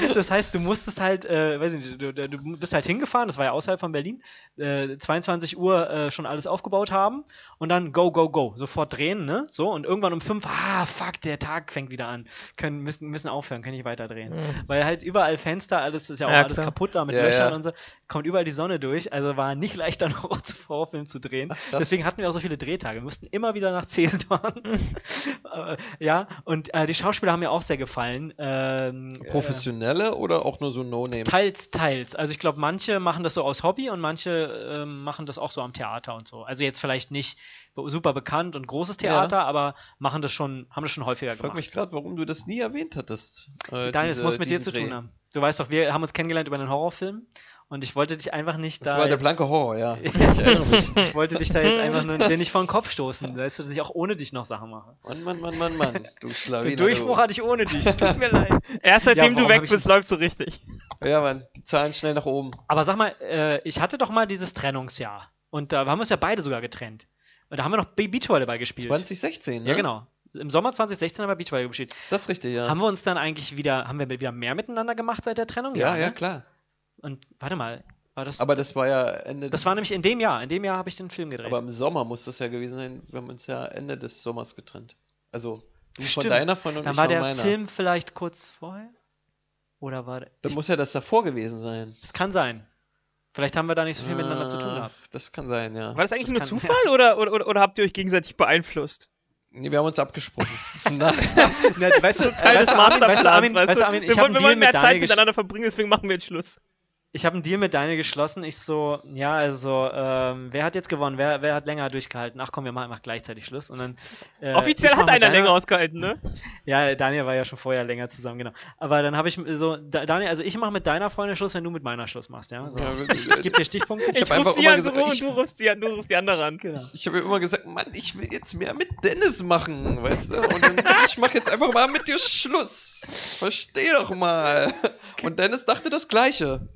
[laughs] Das heißt, du musstest halt, äh, weiß ich nicht, du, du bist halt hingefahren, das war ja außerhalb von Berlin, äh, 22 Uhr äh, schon alles aufgebaut haben und dann go, go, go. Sofort drehen, ne? So, und irgendwann um fünf, ah, fuck, der Tag fängt wieder an. Können, müssen, müssen aufhören, können nicht weiter drehen. Mhm. Weil halt überall Fenster, alles ist ja auch Ja, alles klar. kaputt da mit Ja, Löchern ja. und so. Kommt überall die Sonne durch. Also war nicht leicht, einen Horror- Horrorfilm zu drehen. krass. Deswegen hatten wir auch so viele Drehtage. Wir mussten immer wieder nach Cesdorn. Äh, [laughs] ja, und äh, die Schauspieler haben mir auch sehr gefallen. Ähm, äh, Professionelle oder auch nur so No-Name? Teils, teils. Also ich glaube, manche machen das so aus Hobby und manche ähm, machen das auch so am Theater und so. Also jetzt vielleicht nicht super bekannt und großes Theater, aber machen das schon, haben das schon häufiger Ich frage gemacht. mich gerade, warum du das nie erwähnt hattest. Äh, Daniel, das diese- muss mit dir zu tun Dreh. haben. Du weißt doch, wir haben uns kennengelernt über einen Horrorfilm und ich wollte dich einfach nicht Das da. war der blanke Horror, ja. [laughs] Ich. Ich wollte dich da jetzt einfach nur dir nicht vor den Kopf stoßen, weißt du, dass ich auch ohne dich noch Sachen mache. Mann, Mann, Mann, Mann, Mann. [laughs] Du Schlawiner. Den Durchbruch hatte ich ohne dich. Tut mir leid. Erst seitdem warum du weg bist, läuft so richtig. du. Ja, Mann. Die Zahlen schnell nach oben. Aber sag mal, äh, ich hatte doch mal dieses Trennungsjahr. Und da haben wir uns ja beide sogar getrennt. Und da haben wir noch Be- Beachvolleyball gespielt. 2016, ne? Ja, genau. Im Sommer 2016 haben wir Beachvolleyball gespielt. Das ist richtig, ja. Haben wir uns dann eigentlich wieder, haben wir wieder mehr miteinander gemacht seit der Trennung? ja, ja, ne? klar. Und warte mal, war das. Aber das war ja Ende. das war nämlich in dem Jahr. In dem Jahr habe ich den Film gedreht. aber im Sommer muss das ja gewesen sein. Wir haben uns ja Ende des Sommers getrennt. Also, du von deiner Freundin und dann ich war von der meiner. Film vielleicht kurz vorher? Oder war der. Dann muss ja das davor gewesen sein. Das kann sein. Vielleicht haben wir da nicht so viel miteinander zu tun Ah, gehabt. Das kann sein, ja. War das eigentlich Das nur kann- Zufall oder, oder, oder, oder habt ihr euch gegenseitig beeinflusst? Nee, wir haben uns abgesprochen. [laughs] Nein. [laughs] Na, weißt du, Teil des weißt du, Armin, weißt du, Masterplans, Armin, weißt du? Armin, wir wollen, wir mehr Zeit Daniel miteinander verbringen, deswegen machen wir jetzt Schluss. Ich habe einen Deal mit Daniel geschlossen. Ich so, ja, also, ähm, wer hat jetzt gewonnen? Wer, wer hat länger durchgehalten? Ach komm, wir machen einfach gleichzeitig Schluss. Und dann, äh, Offiziell ich hat einer länger ausgehalten, ne? [laughs] Ja, Daniel war ja schon vorher länger zusammen, genau. Aber dann habe ich so, Da- Daniel, also ich mache mit deiner Freundin Schluss, wenn du mit meiner Schluss machst, ja? So. Ja, ich ich gebe dir Stichpunkte. Ich, hab ruf einfach sie an, du, gesagt, ruf- ich- du, rufst die, an, du rufst die andere an. Genau. Ich habe immer gesagt, Mann, ich will jetzt mehr mit Dennis machen, weißt du? Und dann, ich mache jetzt einfach mal mit dir Schluss. Versteh doch mal. Und Dennis dachte das Gleiche.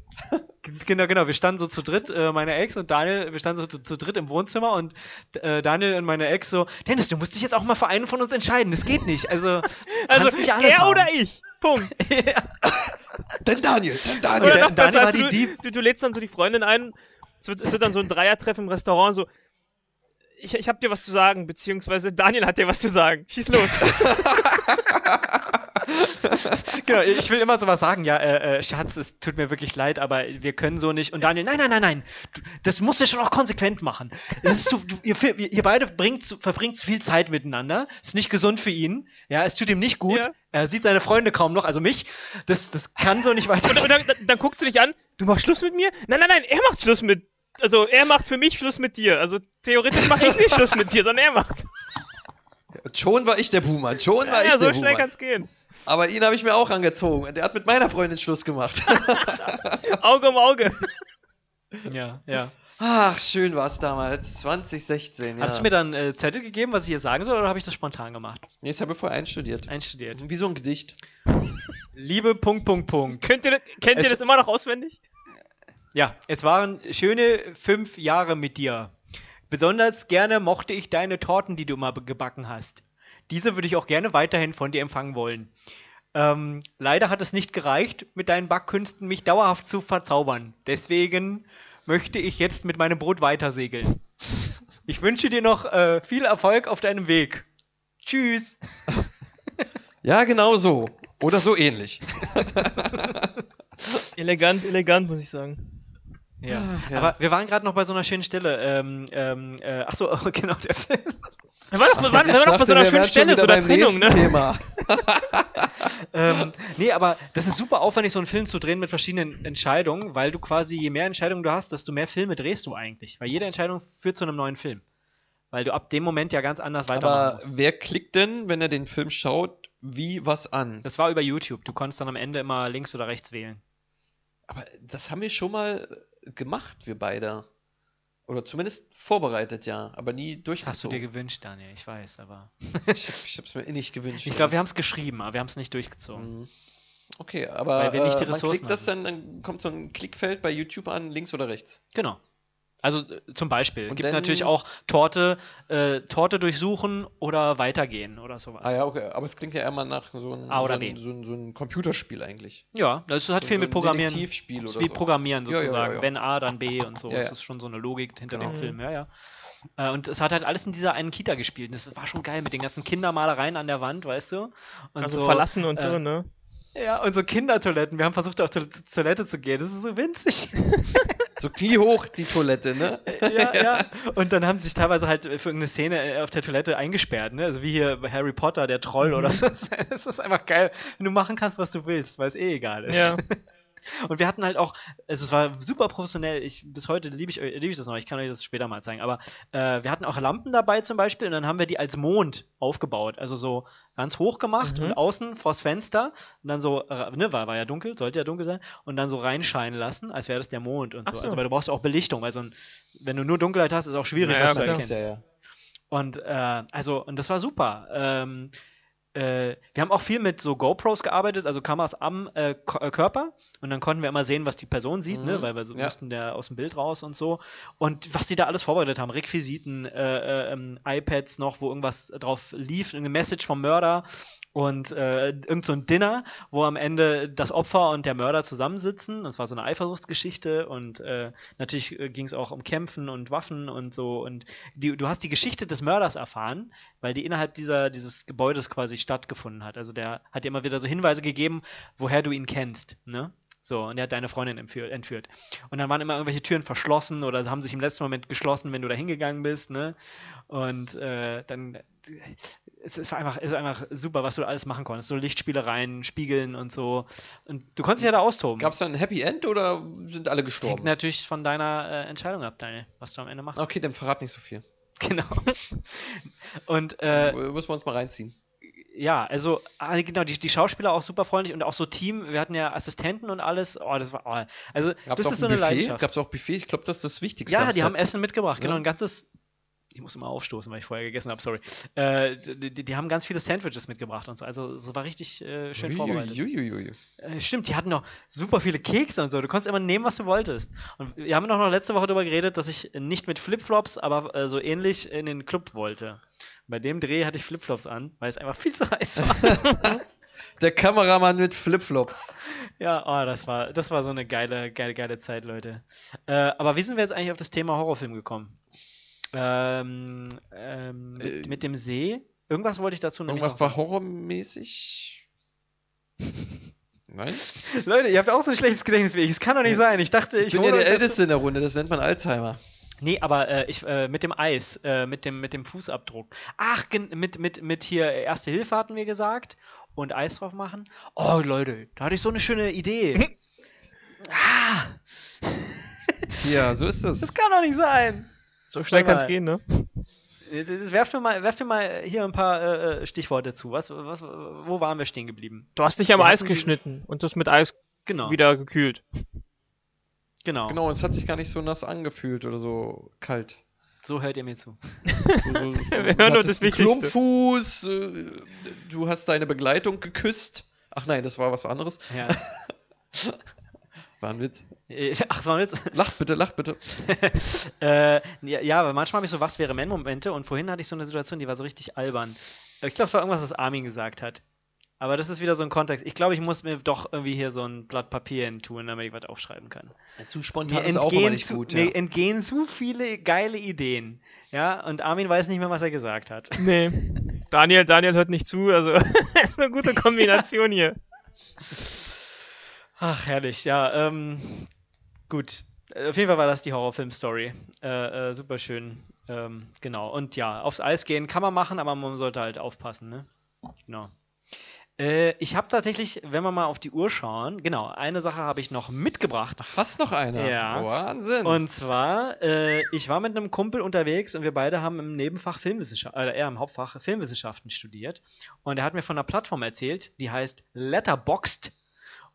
Genau, genau. Wir standen so zu dritt, äh, meine Ex und Daniel, wir standen so zu, zu dritt im Wohnzimmer und äh, Daniel und meine Ex so, Dennis, du musst dich jetzt auch mal für einen von uns entscheiden. Das geht nicht. Also, [laughs] Also, nicht alles er haben. oder ich. Punkt. [laughs] Denn Daniel, denn Oder Daniel. Ja, noch Daniel besser, war also die du, Dieb- du, du lädst dann so die Freundin ein, es wird, es wird dann so ein Dreiertreff im Restaurant, so, ich, ich hab dir was zu sagen, beziehungsweise Daniel hat dir was zu sagen. Schieß los. [laughs] [laughs] Genau, ich will immer sowas sagen, ja, äh, äh, Schatz, es tut mir wirklich leid, aber wir können so nicht. Und Daniel, nein, nein, nein, nein, du, das musst du schon auch konsequent machen. Das ist zu, du, ihr, ihr beide bringt zu, verbringt zu viel Zeit miteinander, ist nicht gesund für ihn, ja, es tut ihm nicht gut, Ja. er sieht seine Freunde kaum noch, also mich, das, das kann so nicht Und, weitergehen. und dann, dann, dann guckst du dich an, du machst Schluss mit mir? Nein, nein, nein, er macht Schluss mit, also er macht für mich Schluss mit dir. Also theoretisch mache ich nicht Schluss mit dir, sondern er macht. Schon war ich der Boomer, schon war Ja, ich so der schnell Boomer. kann's gehen. Aber ihn habe ich mir auch angezogen. Der hat mit meiner Freundin Schluss gemacht. [laughs] Auge um Auge. Ja, ja. Ach, schön war es damals. 2016, ja. Hast du mir dann äh, Zettel gegeben, was ich hier sagen soll, oder habe ich das spontan gemacht? Nee, das habe ich vorher einstudiert. Einstudiert. Wie so ein Gedicht. Liebe Punkt, Punkt, Punkt. Könnt ihr, kennt ihr Es- das immer noch auswendig? Ja, es waren schöne fünf Jahre mit dir. Besonders gerne mochte ich deine Torten, die du immer be- gebacken hast. Diese würde ich auch gerne weiterhin von dir empfangen wollen. Ähm, leider hat es nicht gereicht, mit deinen Backkünsten mich dauerhaft zu verzaubern. Deswegen möchte ich jetzt mit meinem Boot weitersegeln. Ich wünsche dir noch äh, viel Erfolg auf deinem Weg. Tschüss. [laughs] Ja, genau so. Oder so ähnlich. Elegant, elegant, muss ich sagen. Ja. ja. Aber wir waren gerade noch bei so einer schönen Stelle. Ähm, ähm, äh, achso, [laughs] genau, der Film. Wir waren doch, wir waren, wir waren doch bei so einer schönen Stelle, so der beim Trennung, ne? Thema. [laughs] ähm, nee, aber das ist super aufwendig, so einen Film zu drehen mit verschiedenen Entscheidungen, weil du quasi, je mehr Entscheidungen du hast, desto mehr Filme drehst du eigentlich. Weil jede Entscheidung führt zu einem neuen Film. Weil du ab dem Moment ja ganz anders weitermachen Aber musst. wer klickt denn, wenn er den Film schaut, wie was an? Das war über YouTube. Du konntest dann am Ende immer links oder rechts wählen. Aber das haben wir schon mal gemacht, wir beide. Oder zumindest vorbereitet, ja. Aber nie Das hast du dir durchgezogen. gewünscht, Daniel, ich weiß, aber. [laughs] Ich, ich hab's mir innig gewünscht. Ich glaube, wir haben es geschrieben, aber wir haben es nicht durchgezogen. Mhm. Okay, aber Weil wir nicht die äh, man Ressourcen klickt das dann, dann kommt so ein Klickfeld bei YouTube an, links oder rechts. Genau. Also äh, zum Beispiel. Und gibt dann- natürlich auch Torte, äh, Torte durchsuchen oder weitergehen oder sowas. Ah ja, okay, aber es klingt ja immer nach so einem so ein, so ein, so ein Computerspiel eigentlich. Ja, das hat So- viel so mit Programmieren. Detektivspiel ist oder wie so. Programmieren Ja, ja, sozusagen. ja, ja. Wenn A, dann B und so. Ja, Das ist schon so eine Logik hinter Genau. dem Film, ja, ja. Äh, Und es hat halt alles in dieser einen Kita gespielt. Und das war schon geil mit den ganzen Kindermalereien an der Wand, weißt du? Und Also so, verlassen und äh, so, ne? Ja, und so Kindertoiletten. Wir haben versucht, auf die Toilette zu gehen. Das ist so winzig. [laughs] So kniehoch die Toilette, ne? ja, [laughs] ja. Und dann haben sie sich teilweise halt für irgendeine Szene äh, auf der Toilette eingesperrt, ne? Also wie hier Harry Potter, der Troll oder so. [laughs] Das ist einfach geil, wenn du machen kannst, was du willst, weil es eh egal ist. Ja. [laughs] Und wir hatten halt auch, also es war super professionell, ich, bis heute liebe ich, lieb ich das noch, ich kann euch das später mal zeigen, aber äh, wir hatten auch Lampen dabei zum Beispiel und dann haben wir die als Mond aufgebaut, also so ganz hoch gemacht Mhm. und außen vors Fenster und dann so, äh, ne, war, war ja dunkel, sollte ja dunkel sein, und dann so reinscheinen lassen, als wäre das der Mond und so. so. Also weil du brauchst auch Belichtung, weil so ein, wenn du nur Dunkelheit hast, ist auch schwierig, Ja, was ja, zu erkennen. ja, ja. Und äh, also, und das war super. Ähm, äh, wir haben auch viel mit so GoPros gearbeitet, also Kameras am äh, äh, Körper. Und dann konnten wir immer sehen, was die Person sieht, ne? Mhm. weil wir so Ja. mussten der aus dem Bild raus und so. Und was sie da alles vorbereitet haben, Requisiten, äh, äh, ähm, iPads noch, wo irgendwas drauf lief, eine Message vom Mörder und äh, irgend so ein Dinner, wo am Ende das Opfer und der Mörder zusammensitzen. Das war so eine Eifersuchtsgeschichte und äh, natürlich äh, ging es auch um Kämpfen und Waffen und so. Und die, du hast die Geschichte des Mörders erfahren, weil die innerhalb dieser, dieses Gebäudes quasi stattgefunden hat. Also der hat dir immer wieder so Hinweise gegeben, woher du ihn kennst. Ne? So, und er hat deine Freundin entführt. Und dann waren immer irgendwelche Türen verschlossen oder haben sich im letzten Moment geschlossen, wenn du da hingegangen bist, ne? Und äh, dann es, es war einfach, es war einfach super, was du alles machen konntest. So Lichtspielereien, Spiegeln und so. Und du konntest dich ja da austoben. Gab es da ein Happy End oder sind alle Hängt gestorben? natürlich von deiner äh, Entscheidung ab, Daniel, was du am Ende machst. Okay, dann verrat nicht so viel. [laughs] Genau. Und äh, Müssen wir uns mal reinziehen. ja, also ah, genau, die, die Schauspieler auch super freundlich und auch so Team. Wir hatten ja Assistenten und alles. Oh, das war. Oh, also, Gab das es auch ist so ein eine Buffet? Leidenschaft. Gab es auch Buffet? Ich glaube, das ist das Wichtigste. Ja, die haben. Essen mitgebracht, genau, Ja. ein ganzes. Ich muss immer aufstoßen, weil ich vorher gegessen habe, sorry. Äh, die, die, die haben ganz viele Sandwiches mitgebracht und so. Also es war richtig äh, schön vorbereitet. Uiuiuiui. Äh, stimmt, die hatten noch super viele Kekse und so. Du konntest immer nehmen, was du wolltest. Und wir haben doch noch letzte Woche darüber geredet, dass ich nicht mit Flipflops, aber äh, so ähnlich in den Club wollte. Bei dem Dreh hatte ich Flipflops an, weil es einfach viel zu heiß war. [laughs] Der Kameramann mit Flipflops. ja, oh, das war, das war so eine geile, geile, geile Zeit, Leute. Äh, aber wie sind wir jetzt eigentlich auf das Thema Horrorfilm gekommen? Ähm, ähm, mit, Äh, mit dem See? Irgendwas wollte ich dazu nämlich Irgendwas noch war horrormäßig? [laughs] Nein? sagen. Leute, ihr habt auch so ein schlechtes Gedächtnis wie ich. Es kann doch nicht sein. Ich dachte, ich, Ich bin ja der Älteste in der Runde, das nennt man Alzheimer. Nee, aber äh, ich, äh, mit dem Eis, äh, mit, dem, mit dem Fußabdruck. Ach, mit, mit, mit hier Erste Hilfe hatten wir gesagt und Eis drauf machen. Oh, Leute, da hatte ich so eine schöne Idee. [laughs] ah, Ja, so ist das das. kann doch nicht sein. So schnell kann es gehen, ne? Werft, mir mal, werft mir mal hier ein paar äh, äh, Stichworte zu. Was, was, wo waren wir stehen geblieben? Du hast dich am Wir Eis hatten dieses- geschnitten und das mit Eis Genau. wieder gekühlt. Genau. Genau, es hat sich gar nicht so nass angefühlt oder so kalt. So hört ihr mir zu. So, so, [laughs] Wir du hören nur das Wichtigste. Klumpfuß, äh, du hast deine Begleitung geküsst. Ach nein, das war was anderes. Ja. [laughs] War ein Witz. Äh, [laughs] Ach, so, und jetzt. Lacht bitte, lacht bitte. [laughs] äh, ja, ja, aber manchmal habe ich so was wäre Momente und vorhin hatte ich so eine Situation, die war so richtig albern. Äh, Ich glaube, es war irgendwas, was Armin gesagt hat. Aber das ist wieder so ein Kontext. Ich glaube, ich muss mir doch irgendwie hier so ein Blatt Papier hin tun, damit ich was aufschreiben kann. Zu Mir spontan ist auch immer entgehen, nicht zu, gut. mir Ja. entgehen zu viele geile Ideen. Ja, und Armin weiß nicht mehr, was er gesagt hat. [laughs] Nee. Daniel, Daniel hört nicht zu, also das ist eine gute Kombination hier. Ach, herrlich, ja. Ähm, gut. Äh, Auf jeden Fall war das die Horrorfilm-Story. Äh, äh, super schön. Ähm, genau. Und ja, aufs Eis gehen kann man machen, aber man sollte halt aufpassen, ne? Genau. Äh, ich habe tatsächlich, wenn wir mal auf die Uhr schauen, genau, eine Sache habe ich noch mitgebracht. Hast noch einer? Ja. Wahnsinn. Und zwar, äh, ich war mit einem Kumpel unterwegs und wir beide haben im Nebenfach Filmwissenschaften, äh, eher im Hauptfach Filmwissenschaften studiert. Und er hat mir von einer Plattform erzählt, die heißt Letterboxd.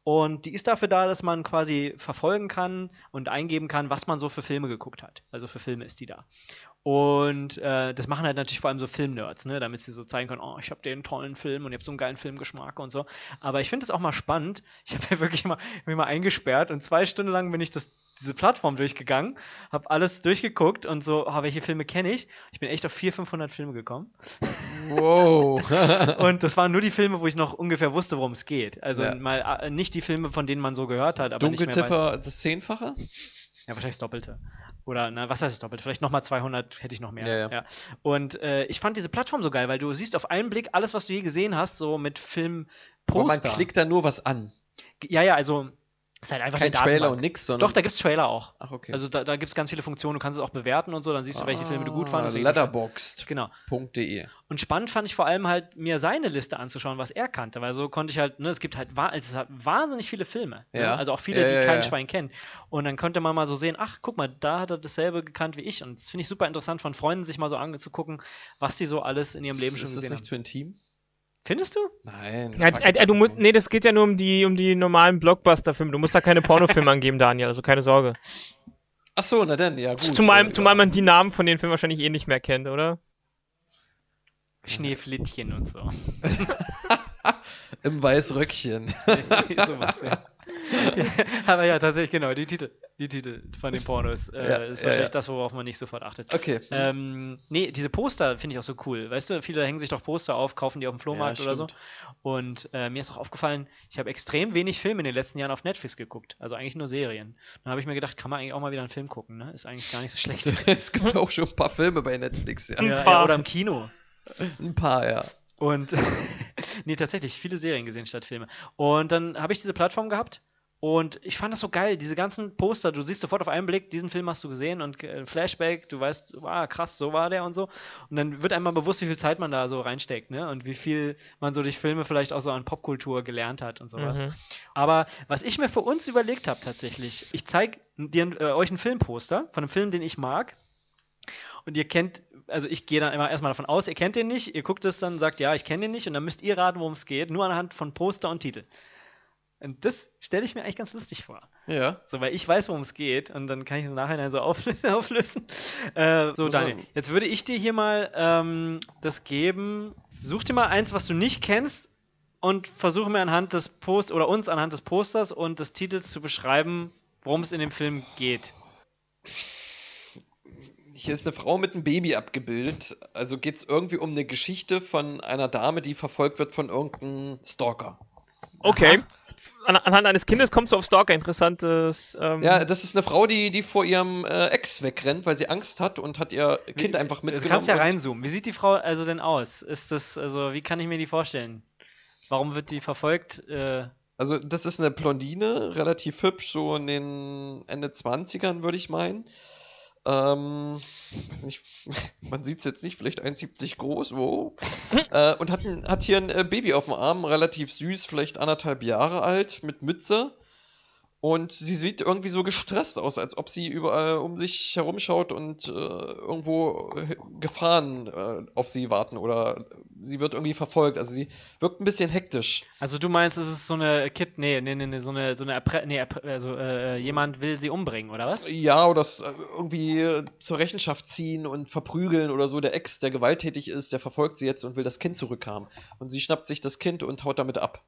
Und die ist dafür da, dass man quasi verfolgen kann und eingeben kann, was man so für Filme geguckt hat. Also für Filme ist die da. Und äh, das machen halt natürlich vor allem so Filmnerds, ne? damit sie so zeigen können, oh, ich habe den tollen Film und ich habe so einen geilen Filmgeschmack und so. Aber ich finde es auch mal spannend. Ich habe ja [laughs] wirklich mal, mich mal eingesperrt und zwei Stunden lang bin ich das, diese Plattform durchgegangen, habe alles durchgeguckt und so, oh, welche Filme kenne ich? Ich bin echt auf 400, 500 Filme gekommen. Wow. [laughs] und das waren nur die Filme, wo ich noch ungefähr wusste, worum es geht. Also Ja. mal äh, nicht die Filme, von denen man so gehört hat, aber nicht mehr weiß. Dunkelziffer das Zehnfache? Ja, wahrscheinlich das Doppelte. Oder, na, was heißt das Doppelte? Vielleicht nochmal 200 hätte ich noch mehr. Ja, ja. Und äh, ich fand diese Plattform so geil, weil du siehst auf einen Blick alles, was du je gesehen hast, so mit Aber man klickt da nur was an. Ja, ja, also ist halt einfach Kein eine Trailer und nix, sondern. Doch, da gibt's Trailer auch. Ach, okay. Also da, da gibt es ganz viele Funktionen, du kannst es auch bewerten und so, dann siehst du, welche Filme du gut fandest. Letterboxd.de. Genau. E. Und spannend fand ich vor allem halt, mir seine Liste anzuschauen, was er kannte, weil so konnte ich halt, ne, es gibt halt, es hat wahnsinnig viele Filme. Ne? Ja. Also auch viele, Ja, die kein ja. Schwein kennt. Und dann konnte man mal so sehen, ach, guck mal, da hat er dasselbe gekannt wie ich. Und das finde ich super interessant, von Freunden sich mal so anzugucken, was die so alles in ihrem Leben schon ist das gesehen nicht haben. Twin Team? Findest du? Nein. Ja, äh, äh, du, mu- nee, das geht ja nur um die, um die normalen Blockbuster-Filme. Du musst da keine Pornofilme [laughs] angeben, Daniel, also keine Sorge. Ach so, na dann, ja gut. Zumal, zumal man die Namen von den Filmen wahrscheinlich eh nicht mehr kennt, oder? Schneeflittchen und so. [laughs] Im Weißröckchen. [laughs] Sowas, ja. Aber ja, tatsächlich, genau, die Titel. Die Titel von den Pornos. Äh, Ja, ist ja, wahrscheinlich ja. das, worauf man nicht sofort achtet. Okay. Ähm, nee, diese Poster finde ich auch so cool. Weißt du, viele hängen sich doch Poster auf, kaufen die auf dem Flohmarkt Ja, oder so. Und äh, mir ist auch aufgefallen, ich habe extrem wenig Filme in den letzten Jahren auf Netflix geguckt. Also eigentlich nur Serien. Dann habe ich mir gedacht, kann man eigentlich auch mal wieder einen Film gucken, ne? Ist eigentlich gar nicht so schlecht. [laughs] es gibt auch schon ein paar Filme bei Netflix, ja. Ein ja, paar. ja, oder im Kino. Ein paar, ja. Und [laughs] nee, tatsächlich, viele Serien gesehen statt Filme. Und dann habe ich diese Plattform gehabt und ich fand das so geil, diese ganzen Poster, du siehst sofort auf einen Blick, diesen Film hast du gesehen und äh, Flashback, du weißt, wow, krass, so war der und so. Und dann wird einmal bewusst, wie viel Zeit man da so reinsteckt, ne? Und wie viel man so durch Filme vielleicht auch so an Popkultur gelernt hat und sowas. Mhm. Aber was ich mir für uns überlegt habe tatsächlich, ich zeige äh, euch ein Filmposter von einem Film, den ich mag. Und ihr kennt, also ich gehe dann immer erstmal davon aus, ihr kennt den nicht, ihr guckt es dann, sagt, ja, ich kenne den nicht, und dann müsst ihr raten, worum es geht, nur anhand von Poster und Titel. Und das stelle ich mir eigentlich ganz lustig vor. Ja. So, weil ich weiß, worum es geht, und dann kann ich im Nachhinein so auflö [laughs] auflösen. Äh, so, Daniel, jetzt würde ich dir hier mal ähm, das geben. Such dir mal eins, was du nicht kennst, und versuche mir anhand des Post oder uns anhand des Posters und des Titels zu beschreiben, worum es in dem Film geht. Hier ist eine Frau mit einem Baby abgebildet. Also geht es irgendwie um eine Geschichte von einer Dame, die verfolgt wird von irgendeinem Stalker. Okay. An, anhand eines Kindes kommst du auf Stalker. Interessantes. Ähm, Ja, das ist eine Frau, die, die vor ihrem äh, Ex wegrennt, weil sie Angst hat und hat ihr Kind einfach Du mitgenommen. kannst ja reinzoomen. Wie sieht die Frau also denn aus? Ist das, also, wie kann ich mir die vorstellen? Warum wird die verfolgt? Äh, Also, das ist eine Blondine, relativ hübsch, so in den Ende 20ern, würde ich meinen. Ähm, weiß nicht, [laughs] man sieht es jetzt nicht, vielleicht 1,70 groß, wo. [laughs] äh, und hat, hat hier ein äh, Baby auf dem Arm, relativ süß, vielleicht anderthalb Jahre alt, mit Mütze. Und sie sieht irgendwie so gestresst aus, als ob sie überall um sich herumschaut und äh, irgendwo äh, Gefahren äh, auf sie warten oder sie wird irgendwie verfolgt. Also sie wirkt ein bisschen hektisch. also du meinst, es ist so eine Kid, nee, nee, nee, nee so eine, so eine, Erpre nee, also äh, jemand will sie umbringen, oder was? Ja, oder äh, irgendwie äh, zur Rechenschaft ziehen und verprügeln oder so. Der Ex, der gewalttätig ist, der verfolgt sie jetzt und will das Kind zurückhaben. Und sie schnappt sich das Kind und haut damit ab,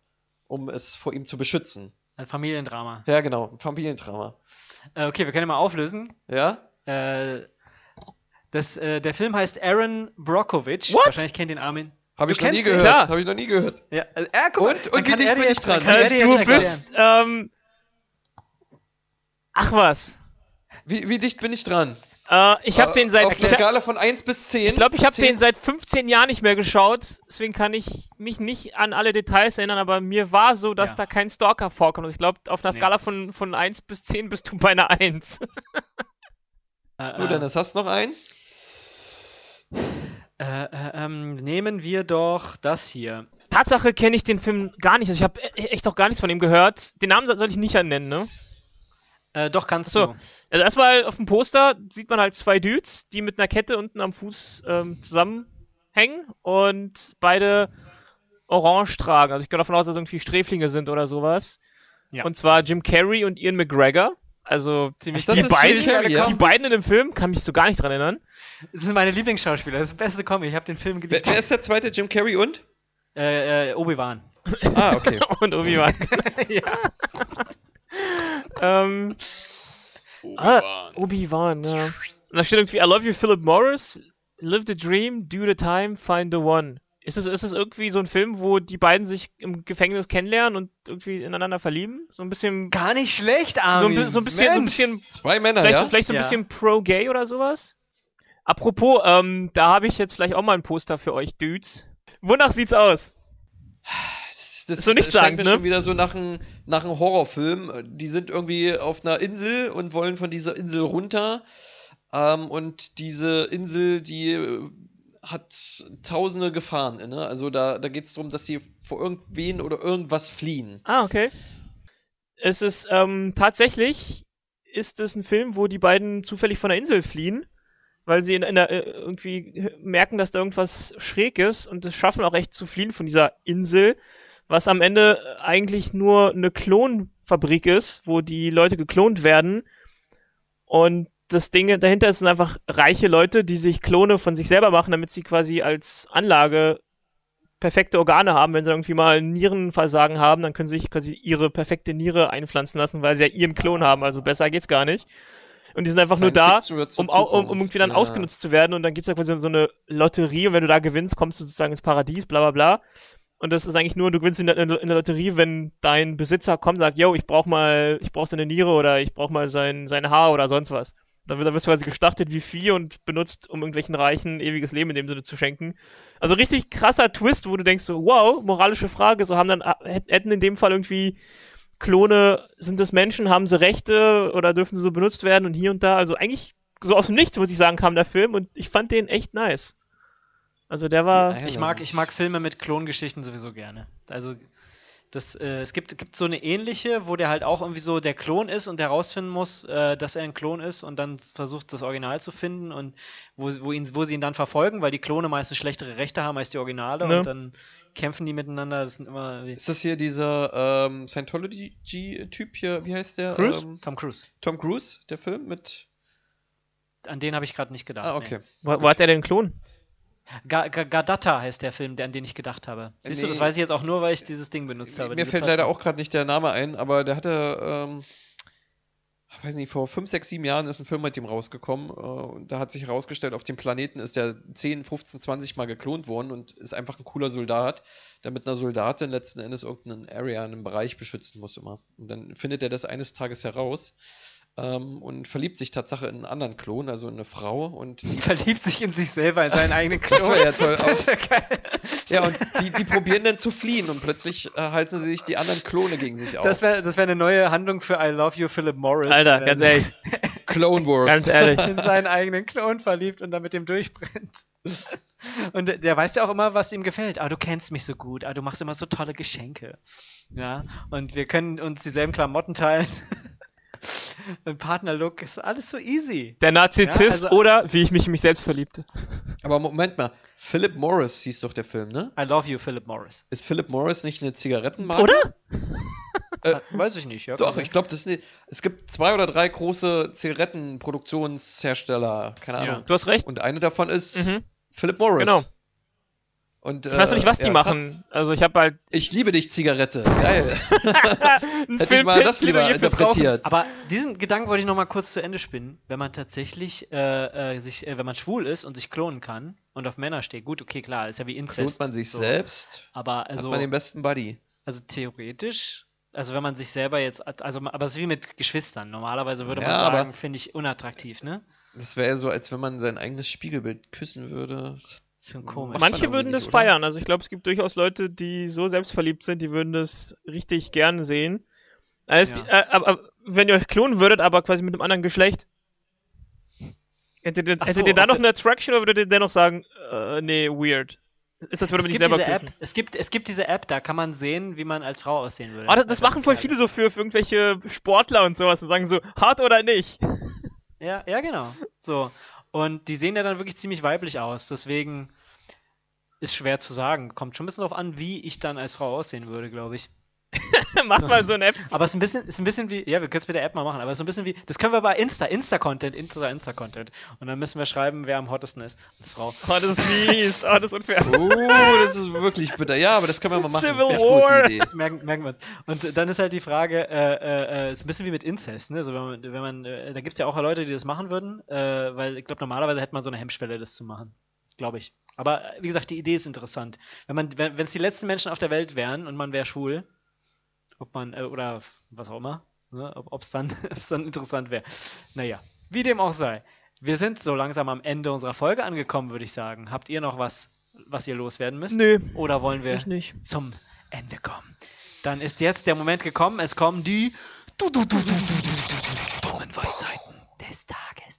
um es vor ihm zu beschützen. Ein Familiendrama. Ja, genau, ein Familiendrama. Äh, okay, wir können ihn mal auflösen. Ja? Äh, das, äh, der Film heißt Aaron Brockovich. What? Wahrscheinlich kennt ihn Armin. Habe ich noch nie gehört. Klar. Habe ich noch nie gehört. Ja, äh, äh, guck mal, Und- und wie dicht bin ich dran? du bist. Ähm, ach was. Wie, wie dicht bin ich dran? Äh, ich habe Äh, den seit. Auf Ich, einer hab- Skala von 1 bis 10. ich glaube, ich habe 10? den seit 15 Jahren nicht mehr geschaut. Deswegen kann ich mich nicht an alle Details erinnern, aber mir war so, dass Ja. da kein Stalker vorkommt. Und ich glaube, auf einer Nee. Skala von, von 1 bis 10 bist du bei einer 1. [laughs] Äh, So, äh, Dennis, hast du noch einen? Äh, äh, ähm, nehmen wir doch das hier. Tatsache kenne ich den Film gar nicht. Also ich habe echt auch gar nichts von ihm gehört. Den Namen soll soll ich nicht nennen, ne? Äh, doch, kannst So. du. Also erstmal auf dem Poster sieht man halt zwei Dudes, die mit einer Kette unten am Fuß ähm, zusammenhängen und beide orange tragen. Also ich gehe davon aus, dass es irgendwie Sträflinge sind oder sowas. Ja. Und zwar Jim Carrey und Ian McGregor Also Ziemlich das die beiden, Carrey, ja? die beiden in dem Film kann mich so gar nicht dran erinnern. Das sind meine Lieblingsschauspieler. Das ist der beste Comic. Ich habe den Film Wer, geliebt. wer ist der zweite? Jim Carrey und? Äh, äh, Obi-Wan. Ah, okay. [laughs] Und Obi-Wan. [laughs] ja. Ähm, ah, Obi-Wan, ja. Und da steht irgendwie, I love you, Philip Morris. Live the dream, do the time, find the one. Ist es, ist es irgendwie so ein Film, wo die beiden sich im Gefängnis kennenlernen und irgendwie ineinander verlieben? So ein bisschen, Gar nicht schlecht, so Armin. ein, bi- so ein bisschen, so ein bisschen Zwei Männer, Vielleicht, ja? so, vielleicht so ein Ja. bisschen pro-gay oder sowas. Apropos, ähm, da habe ich jetzt vielleicht auch mal ein Poster für euch, Dudes. Wonach sieht's aus? [sighs] Das, So scheint sagen, mir ne? schon wieder so nach einem nach einem Horrorfilm. Die sind irgendwie auf einer Insel und wollen von dieser Insel runter. Ähm, und diese Insel, die äh, hat tausende Gefahren inne. Also da, da geht es darum, dass sie vor irgendwen oder irgendwas fliehen. Ah, okay. Es ist, ähm, tatsächlich ist es ein Film, wo die beiden zufällig von der Insel fliehen, weil sie in, in der, äh, irgendwie merken, dass da irgendwas schräg ist und es schaffen auch echt zu fliehen von dieser Insel, was am Ende eigentlich nur eine Klonfabrik ist, wo die Leute geklont werden und das Ding dahinter sind einfach reiche Leute, die sich Klone von sich selber machen, damit sie quasi als Anlage perfekte Organe haben. Wenn sie irgendwie mal Nierenversagen haben, dann können sie sich quasi ihre perfekte Niere einpflanzen lassen, weil sie ja ihren Klon haben. Also besser geht's gar nicht. Und die sind einfach nur da, um, um, um irgendwie dann ja. ausgenutzt zu werden. Und dann gibt's ja quasi so eine Lotterie. Und wenn du da gewinnst, kommst du sozusagen ins Paradies, bla bla bla. Und das ist eigentlich nur, du gewinnst in der, in der Lotterie, wenn dein Besitzer kommt und sagt, yo, ich brauch mal, ich brauch seine Niere oder ich brauch mal sein, sein Haar oder sonst was. Dann, dann wirst du quasi gestartet wie Vieh und benutzt, um irgendwelchen Reichen ewiges Leben in dem Sinne zu schenken. Also richtig krasser Twist, wo du denkst so, wow, moralische Frage, so haben dann, hätt- hätten in dem Fall irgendwie Klone, sind das Menschen, haben sie Rechte oder dürfen sie so benutzt werden und hier und da. Also eigentlich so aus dem Nichts, muss ich sagen, kam der Film und ich fand den echt nice. Also der war, Ich mag, ich mag Filme mit Klongeschichten sowieso gerne. Also das, äh, es gibt, gibt so eine ähnliche, wo der halt auch irgendwie so der Klon ist und der herausfinden muss, äh, dass er ein Klon ist und dann versucht, das Original zu finden und wo, wo, ihn, wo sie ihn dann verfolgen, weil die Klone meistens schlechtere Rechte haben als die Originale Ne. und dann kämpfen die miteinander. Das sind immer wie- Ist das hier dieser ähm, Scientology-Typ hier? Wie heißt der? Cruise? Ähm, Tom Cruise. Tom Cruise, der Film mit. An den habe ich gerade nicht gedacht. Ah, okay. wo, wo hat er den Klon? Nee. Ga, Ga, Gadatta heißt der Film, an den ich gedacht habe. Siehst du, Nee. das weiß ich jetzt auch nur, weil ich dieses Ding benutzt habe. Mir fällt leider Plattform. auch gerade nicht der Name ein, aber der hatte, ähm, ich weiß nicht, vor 5, 6, 7 Jahren ist ein Film mit ihm rausgekommen äh, und da hat sich herausgestellt, auf dem Planeten ist der 10, 15, 20 Mal geklont worden und ist einfach ein cooler Soldat, der mit einer Soldatin letzten Endes irgendeinen Area, einen Bereich beschützen muss immer. Und dann findet er das eines Tages heraus. Ähm, und verliebt sich Tatsache in einen anderen Klon, also in eine Frau. Und [laughs] die Verliebt sich in sich selber, in seinen eigenen Klon. [laughs] Das wär ja toll. [laughs] Das wär geil. Ja, und die, die probieren dann zu fliehen und plötzlich äh, halten sie sich die anderen Klone gegen sich auf. Das wäre das wär eine neue Handlung für I Love You, Philip Morris. Alter, ganz ehrlich, Clone Wars. ganz ehrlich. In seinen eigenen Klon verliebt und dann mit dem durchbrennt. Und der- der weiß ja auch immer, was ihm gefällt. Ah, du kennst mich so gut. Ah, du machst immer so tolle Geschenke. Ja, und wir können uns dieselben Klamotten teilen. [laughs] Ein Partnerlook ist alles so easy. Der Narzissst Ja, also- oder wie ich mich in mich selbst verliebte. Aber Moment mal, Philip Morris hieß doch der Film, ne? I love you, Philip Morris. Ist Philip Morris nicht eine Zigarettenmarke? Oder? [laughs] Äh, Weiß ich nicht, ja. Doch, ich glaube, das es gibt zwei oder drei große Zigarettenproduktionshersteller, keine Ja. Ahnung. Du hast recht. Und eine davon ist Mhm. Philip Morris. Genau. Und, Ich weiß noch nicht, was äh, die ja, machen. krass. Also ich habe halt Ich liebe dich, Zigarette. Geil. [laughs] [laughs] ein Hätte ich mal das lieber interpretiert. Aber diesen Gedanken wollte ich noch mal kurz zu Ende spinnen. Wenn man tatsächlich äh, äh, sich, äh, wenn man schwul ist und sich klonen kann und auf Männer steht, gut, okay, klar, ist ja wie Inzest. Klont man sich so. selbst, Aber hat also, man den besten Buddy. also theoretisch, also wenn man sich selber jetzt, also, aber es ist wie mit Geschwistern. Normalerweise würde man Ja, aber- sagen, finde ich unattraktiv, ne? Das wäre so, als wenn man sein eigenes Spiegelbild küssen würde. Bisschen komisch. Manche würden das oder? feiern. Also ich glaube, es gibt durchaus Leute, die so selbstverliebt sind, die würden das richtig gerne sehen. Also Ja. die, äh, aber wenn ihr euch klonen würdet, aber quasi mit einem anderen Geschlecht, hättet ihr, hättet so, ihr da noch eine Attraction oder würdet ihr dennoch sagen, äh, nee, weird? Ist das würde man es nicht gibt, selber diese küssen. App, es, gibt, es gibt diese App, da kann man sehen, wie man als Frau aussehen würde. Aber das, das machen voll viele so für, für irgendwelche Sportler und sowas und sagen so, hart oder nicht. Ja, ja, genau. So. Und die sehen ja dann wirklich ziemlich weiblich aus. Deswegen ist schwer zu sagen. Kommt schon ein bisschen darauf an, wie ich dann als Frau aussehen würde, glaube ich. [laughs] Mach mal so eine App. Aber es ist ein bisschen, ist ein bisschen wie, ja, wir können es mit der App mal machen, aber es ist ein bisschen wie, das können wir bei Insta, Insta-Content, Insta, Insta-Content. Und dann müssen wir schreiben, wer am hottesten ist. Als Frau. Oh, das ist mies. Oh, das ist unfair. Oh, [laughs] das ist wirklich bitter. Ja, aber das können wir mal machen. Civil War. Das merken, merken wir uns. Und dann ist halt die Frage, äh, äh, äh, ist ein bisschen wie mit Inzest, ne? Also wenn man, wenn man, äh, da gibt es ja auch Leute, die das machen würden, äh, weil ich glaube, normalerweise hätte man so eine Hemmschwelle, das zu machen. Glaube ich. Aber äh, wie gesagt, die Idee ist interessant. Wenn man, wenn es die letzten Menschen auf der Welt wären und man wäre schwul, ob man, äh, oder was auch immer, ne? ob es dann, [laughs] dann interessant wäre. Naja, wie dem auch sei. Wir sind so langsam am Ende unserer Folge angekommen, würde ich sagen. Habt ihr noch was, was ihr loswerden müsst? Nö. Oder wollen wir zum Ende kommen? Dann ist jetzt der Moment gekommen, es kommen die dummen Weisheiten des Tages.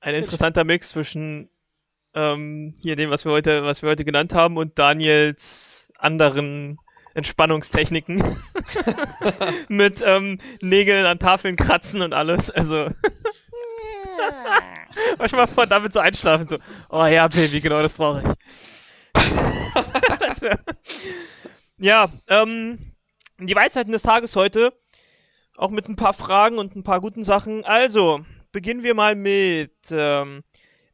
Ein interessanter Mix zwischen ähm, hier dem, was wir heute, was wir heute genannt haben, und Daniels anderen Entspannungstechniken. [laughs] Mit ähm, Nägeln an Tafeln kratzen und alles. Also. [laughs] Manchmal vor damit so einschlafen, so, oh ja, Baby, genau das brauche ich. [laughs] das wär, ja, ähm, die Weisheiten des Tages heute, auch mit ein paar Fragen und ein paar guten Sachen. Also, beginnen wir mal mit, ähm,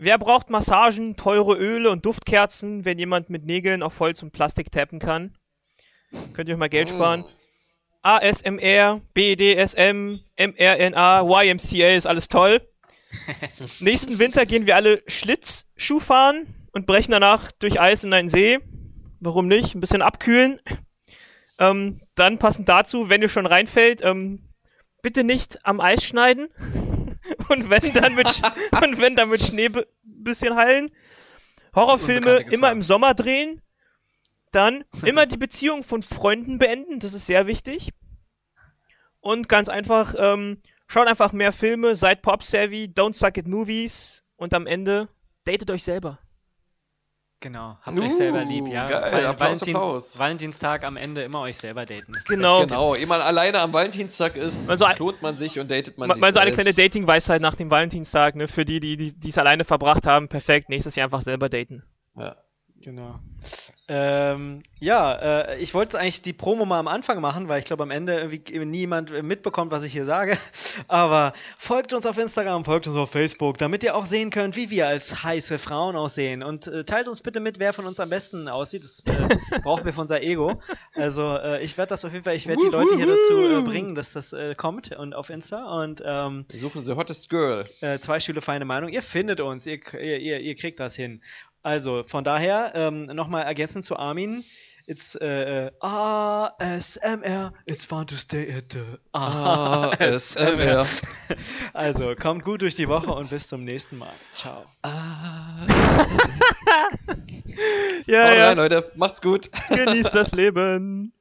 wer braucht Massagen, teure Öle und Duftkerzen, wenn jemand mit Nägeln auf Holz und Plastik tappen kann? Könnt ihr euch mal Geld sparen? ASMR, BDSM, mRNA, YMCA ist alles toll. [laughs] Nächsten Winter gehen wir alle Schlittschuh fahren und brechen danach durch Eis in einen See. Warum nicht? Ein bisschen abkühlen. Ähm, dann passend dazu, wenn ihr schon reinfällt, ähm, bitte nicht am Eis schneiden. [laughs] und wenn dann mit, [laughs] und wenn dann mit Schnee ein bisschen heilen. Horrorfilme immer im Sommer drehen. Dann [laughs] immer die Beziehung von Freunden beenden, das ist sehr wichtig. Und ganz einfach, ähm, schaut einfach mehr Filme, seid pop-savvy, don't suck at movies und am Ende datet euch selber. Genau, habt euch selber lieb, ja. geil, Val- Applaus, Applaus. Valentinstag am Ende immer euch selber daten. Das Genau. Genau, ehe man alleine am Valentinstag ist, Also klont man sich und datet man Mal, sich mal so eine kleine Dating-Weisheit nach dem Valentinstag, ne? Für die, die die die es alleine verbracht haben, perfekt. Nächstes Jahr einfach selber daten. Ja. Genau. Ähm, ja, äh, ich wollte eigentlich die Promo mal am Anfang machen, weil ich glaube, am Ende irgendwie niemand mitbekommt, was ich hier sage. [laughs] Aber folgt uns auf Instagram, folgt uns auf Facebook, damit ihr auch sehen könnt, wie wir als heiße Frauen aussehen. Und äh, teilt uns bitte mit, wer von uns am besten aussieht. Das äh, [laughs] brauchen wir für unser Ego. Also äh, ich werde das auf jeden Fall, ich werde die Leute hier dazu äh, bringen, dass das äh, kommt und auf Insta. Und ähm, Suchen Sie Hottest Girl. äh, zwei Stühle feine Meinung. Ihr findet uns, ihr, ihr, ihr kriegt das hin. Also von daher ähm, nochmal ergänzend zu Armin. It's äh, äh, ASMR. It's fun to stay at the ASMR. [laughs] Also kommt gut durch die Woche und bis zum nächsten Mal. Ciao. [laughs] Ja, ja. rein, Leute. Macht's gut. Genießt das Leben.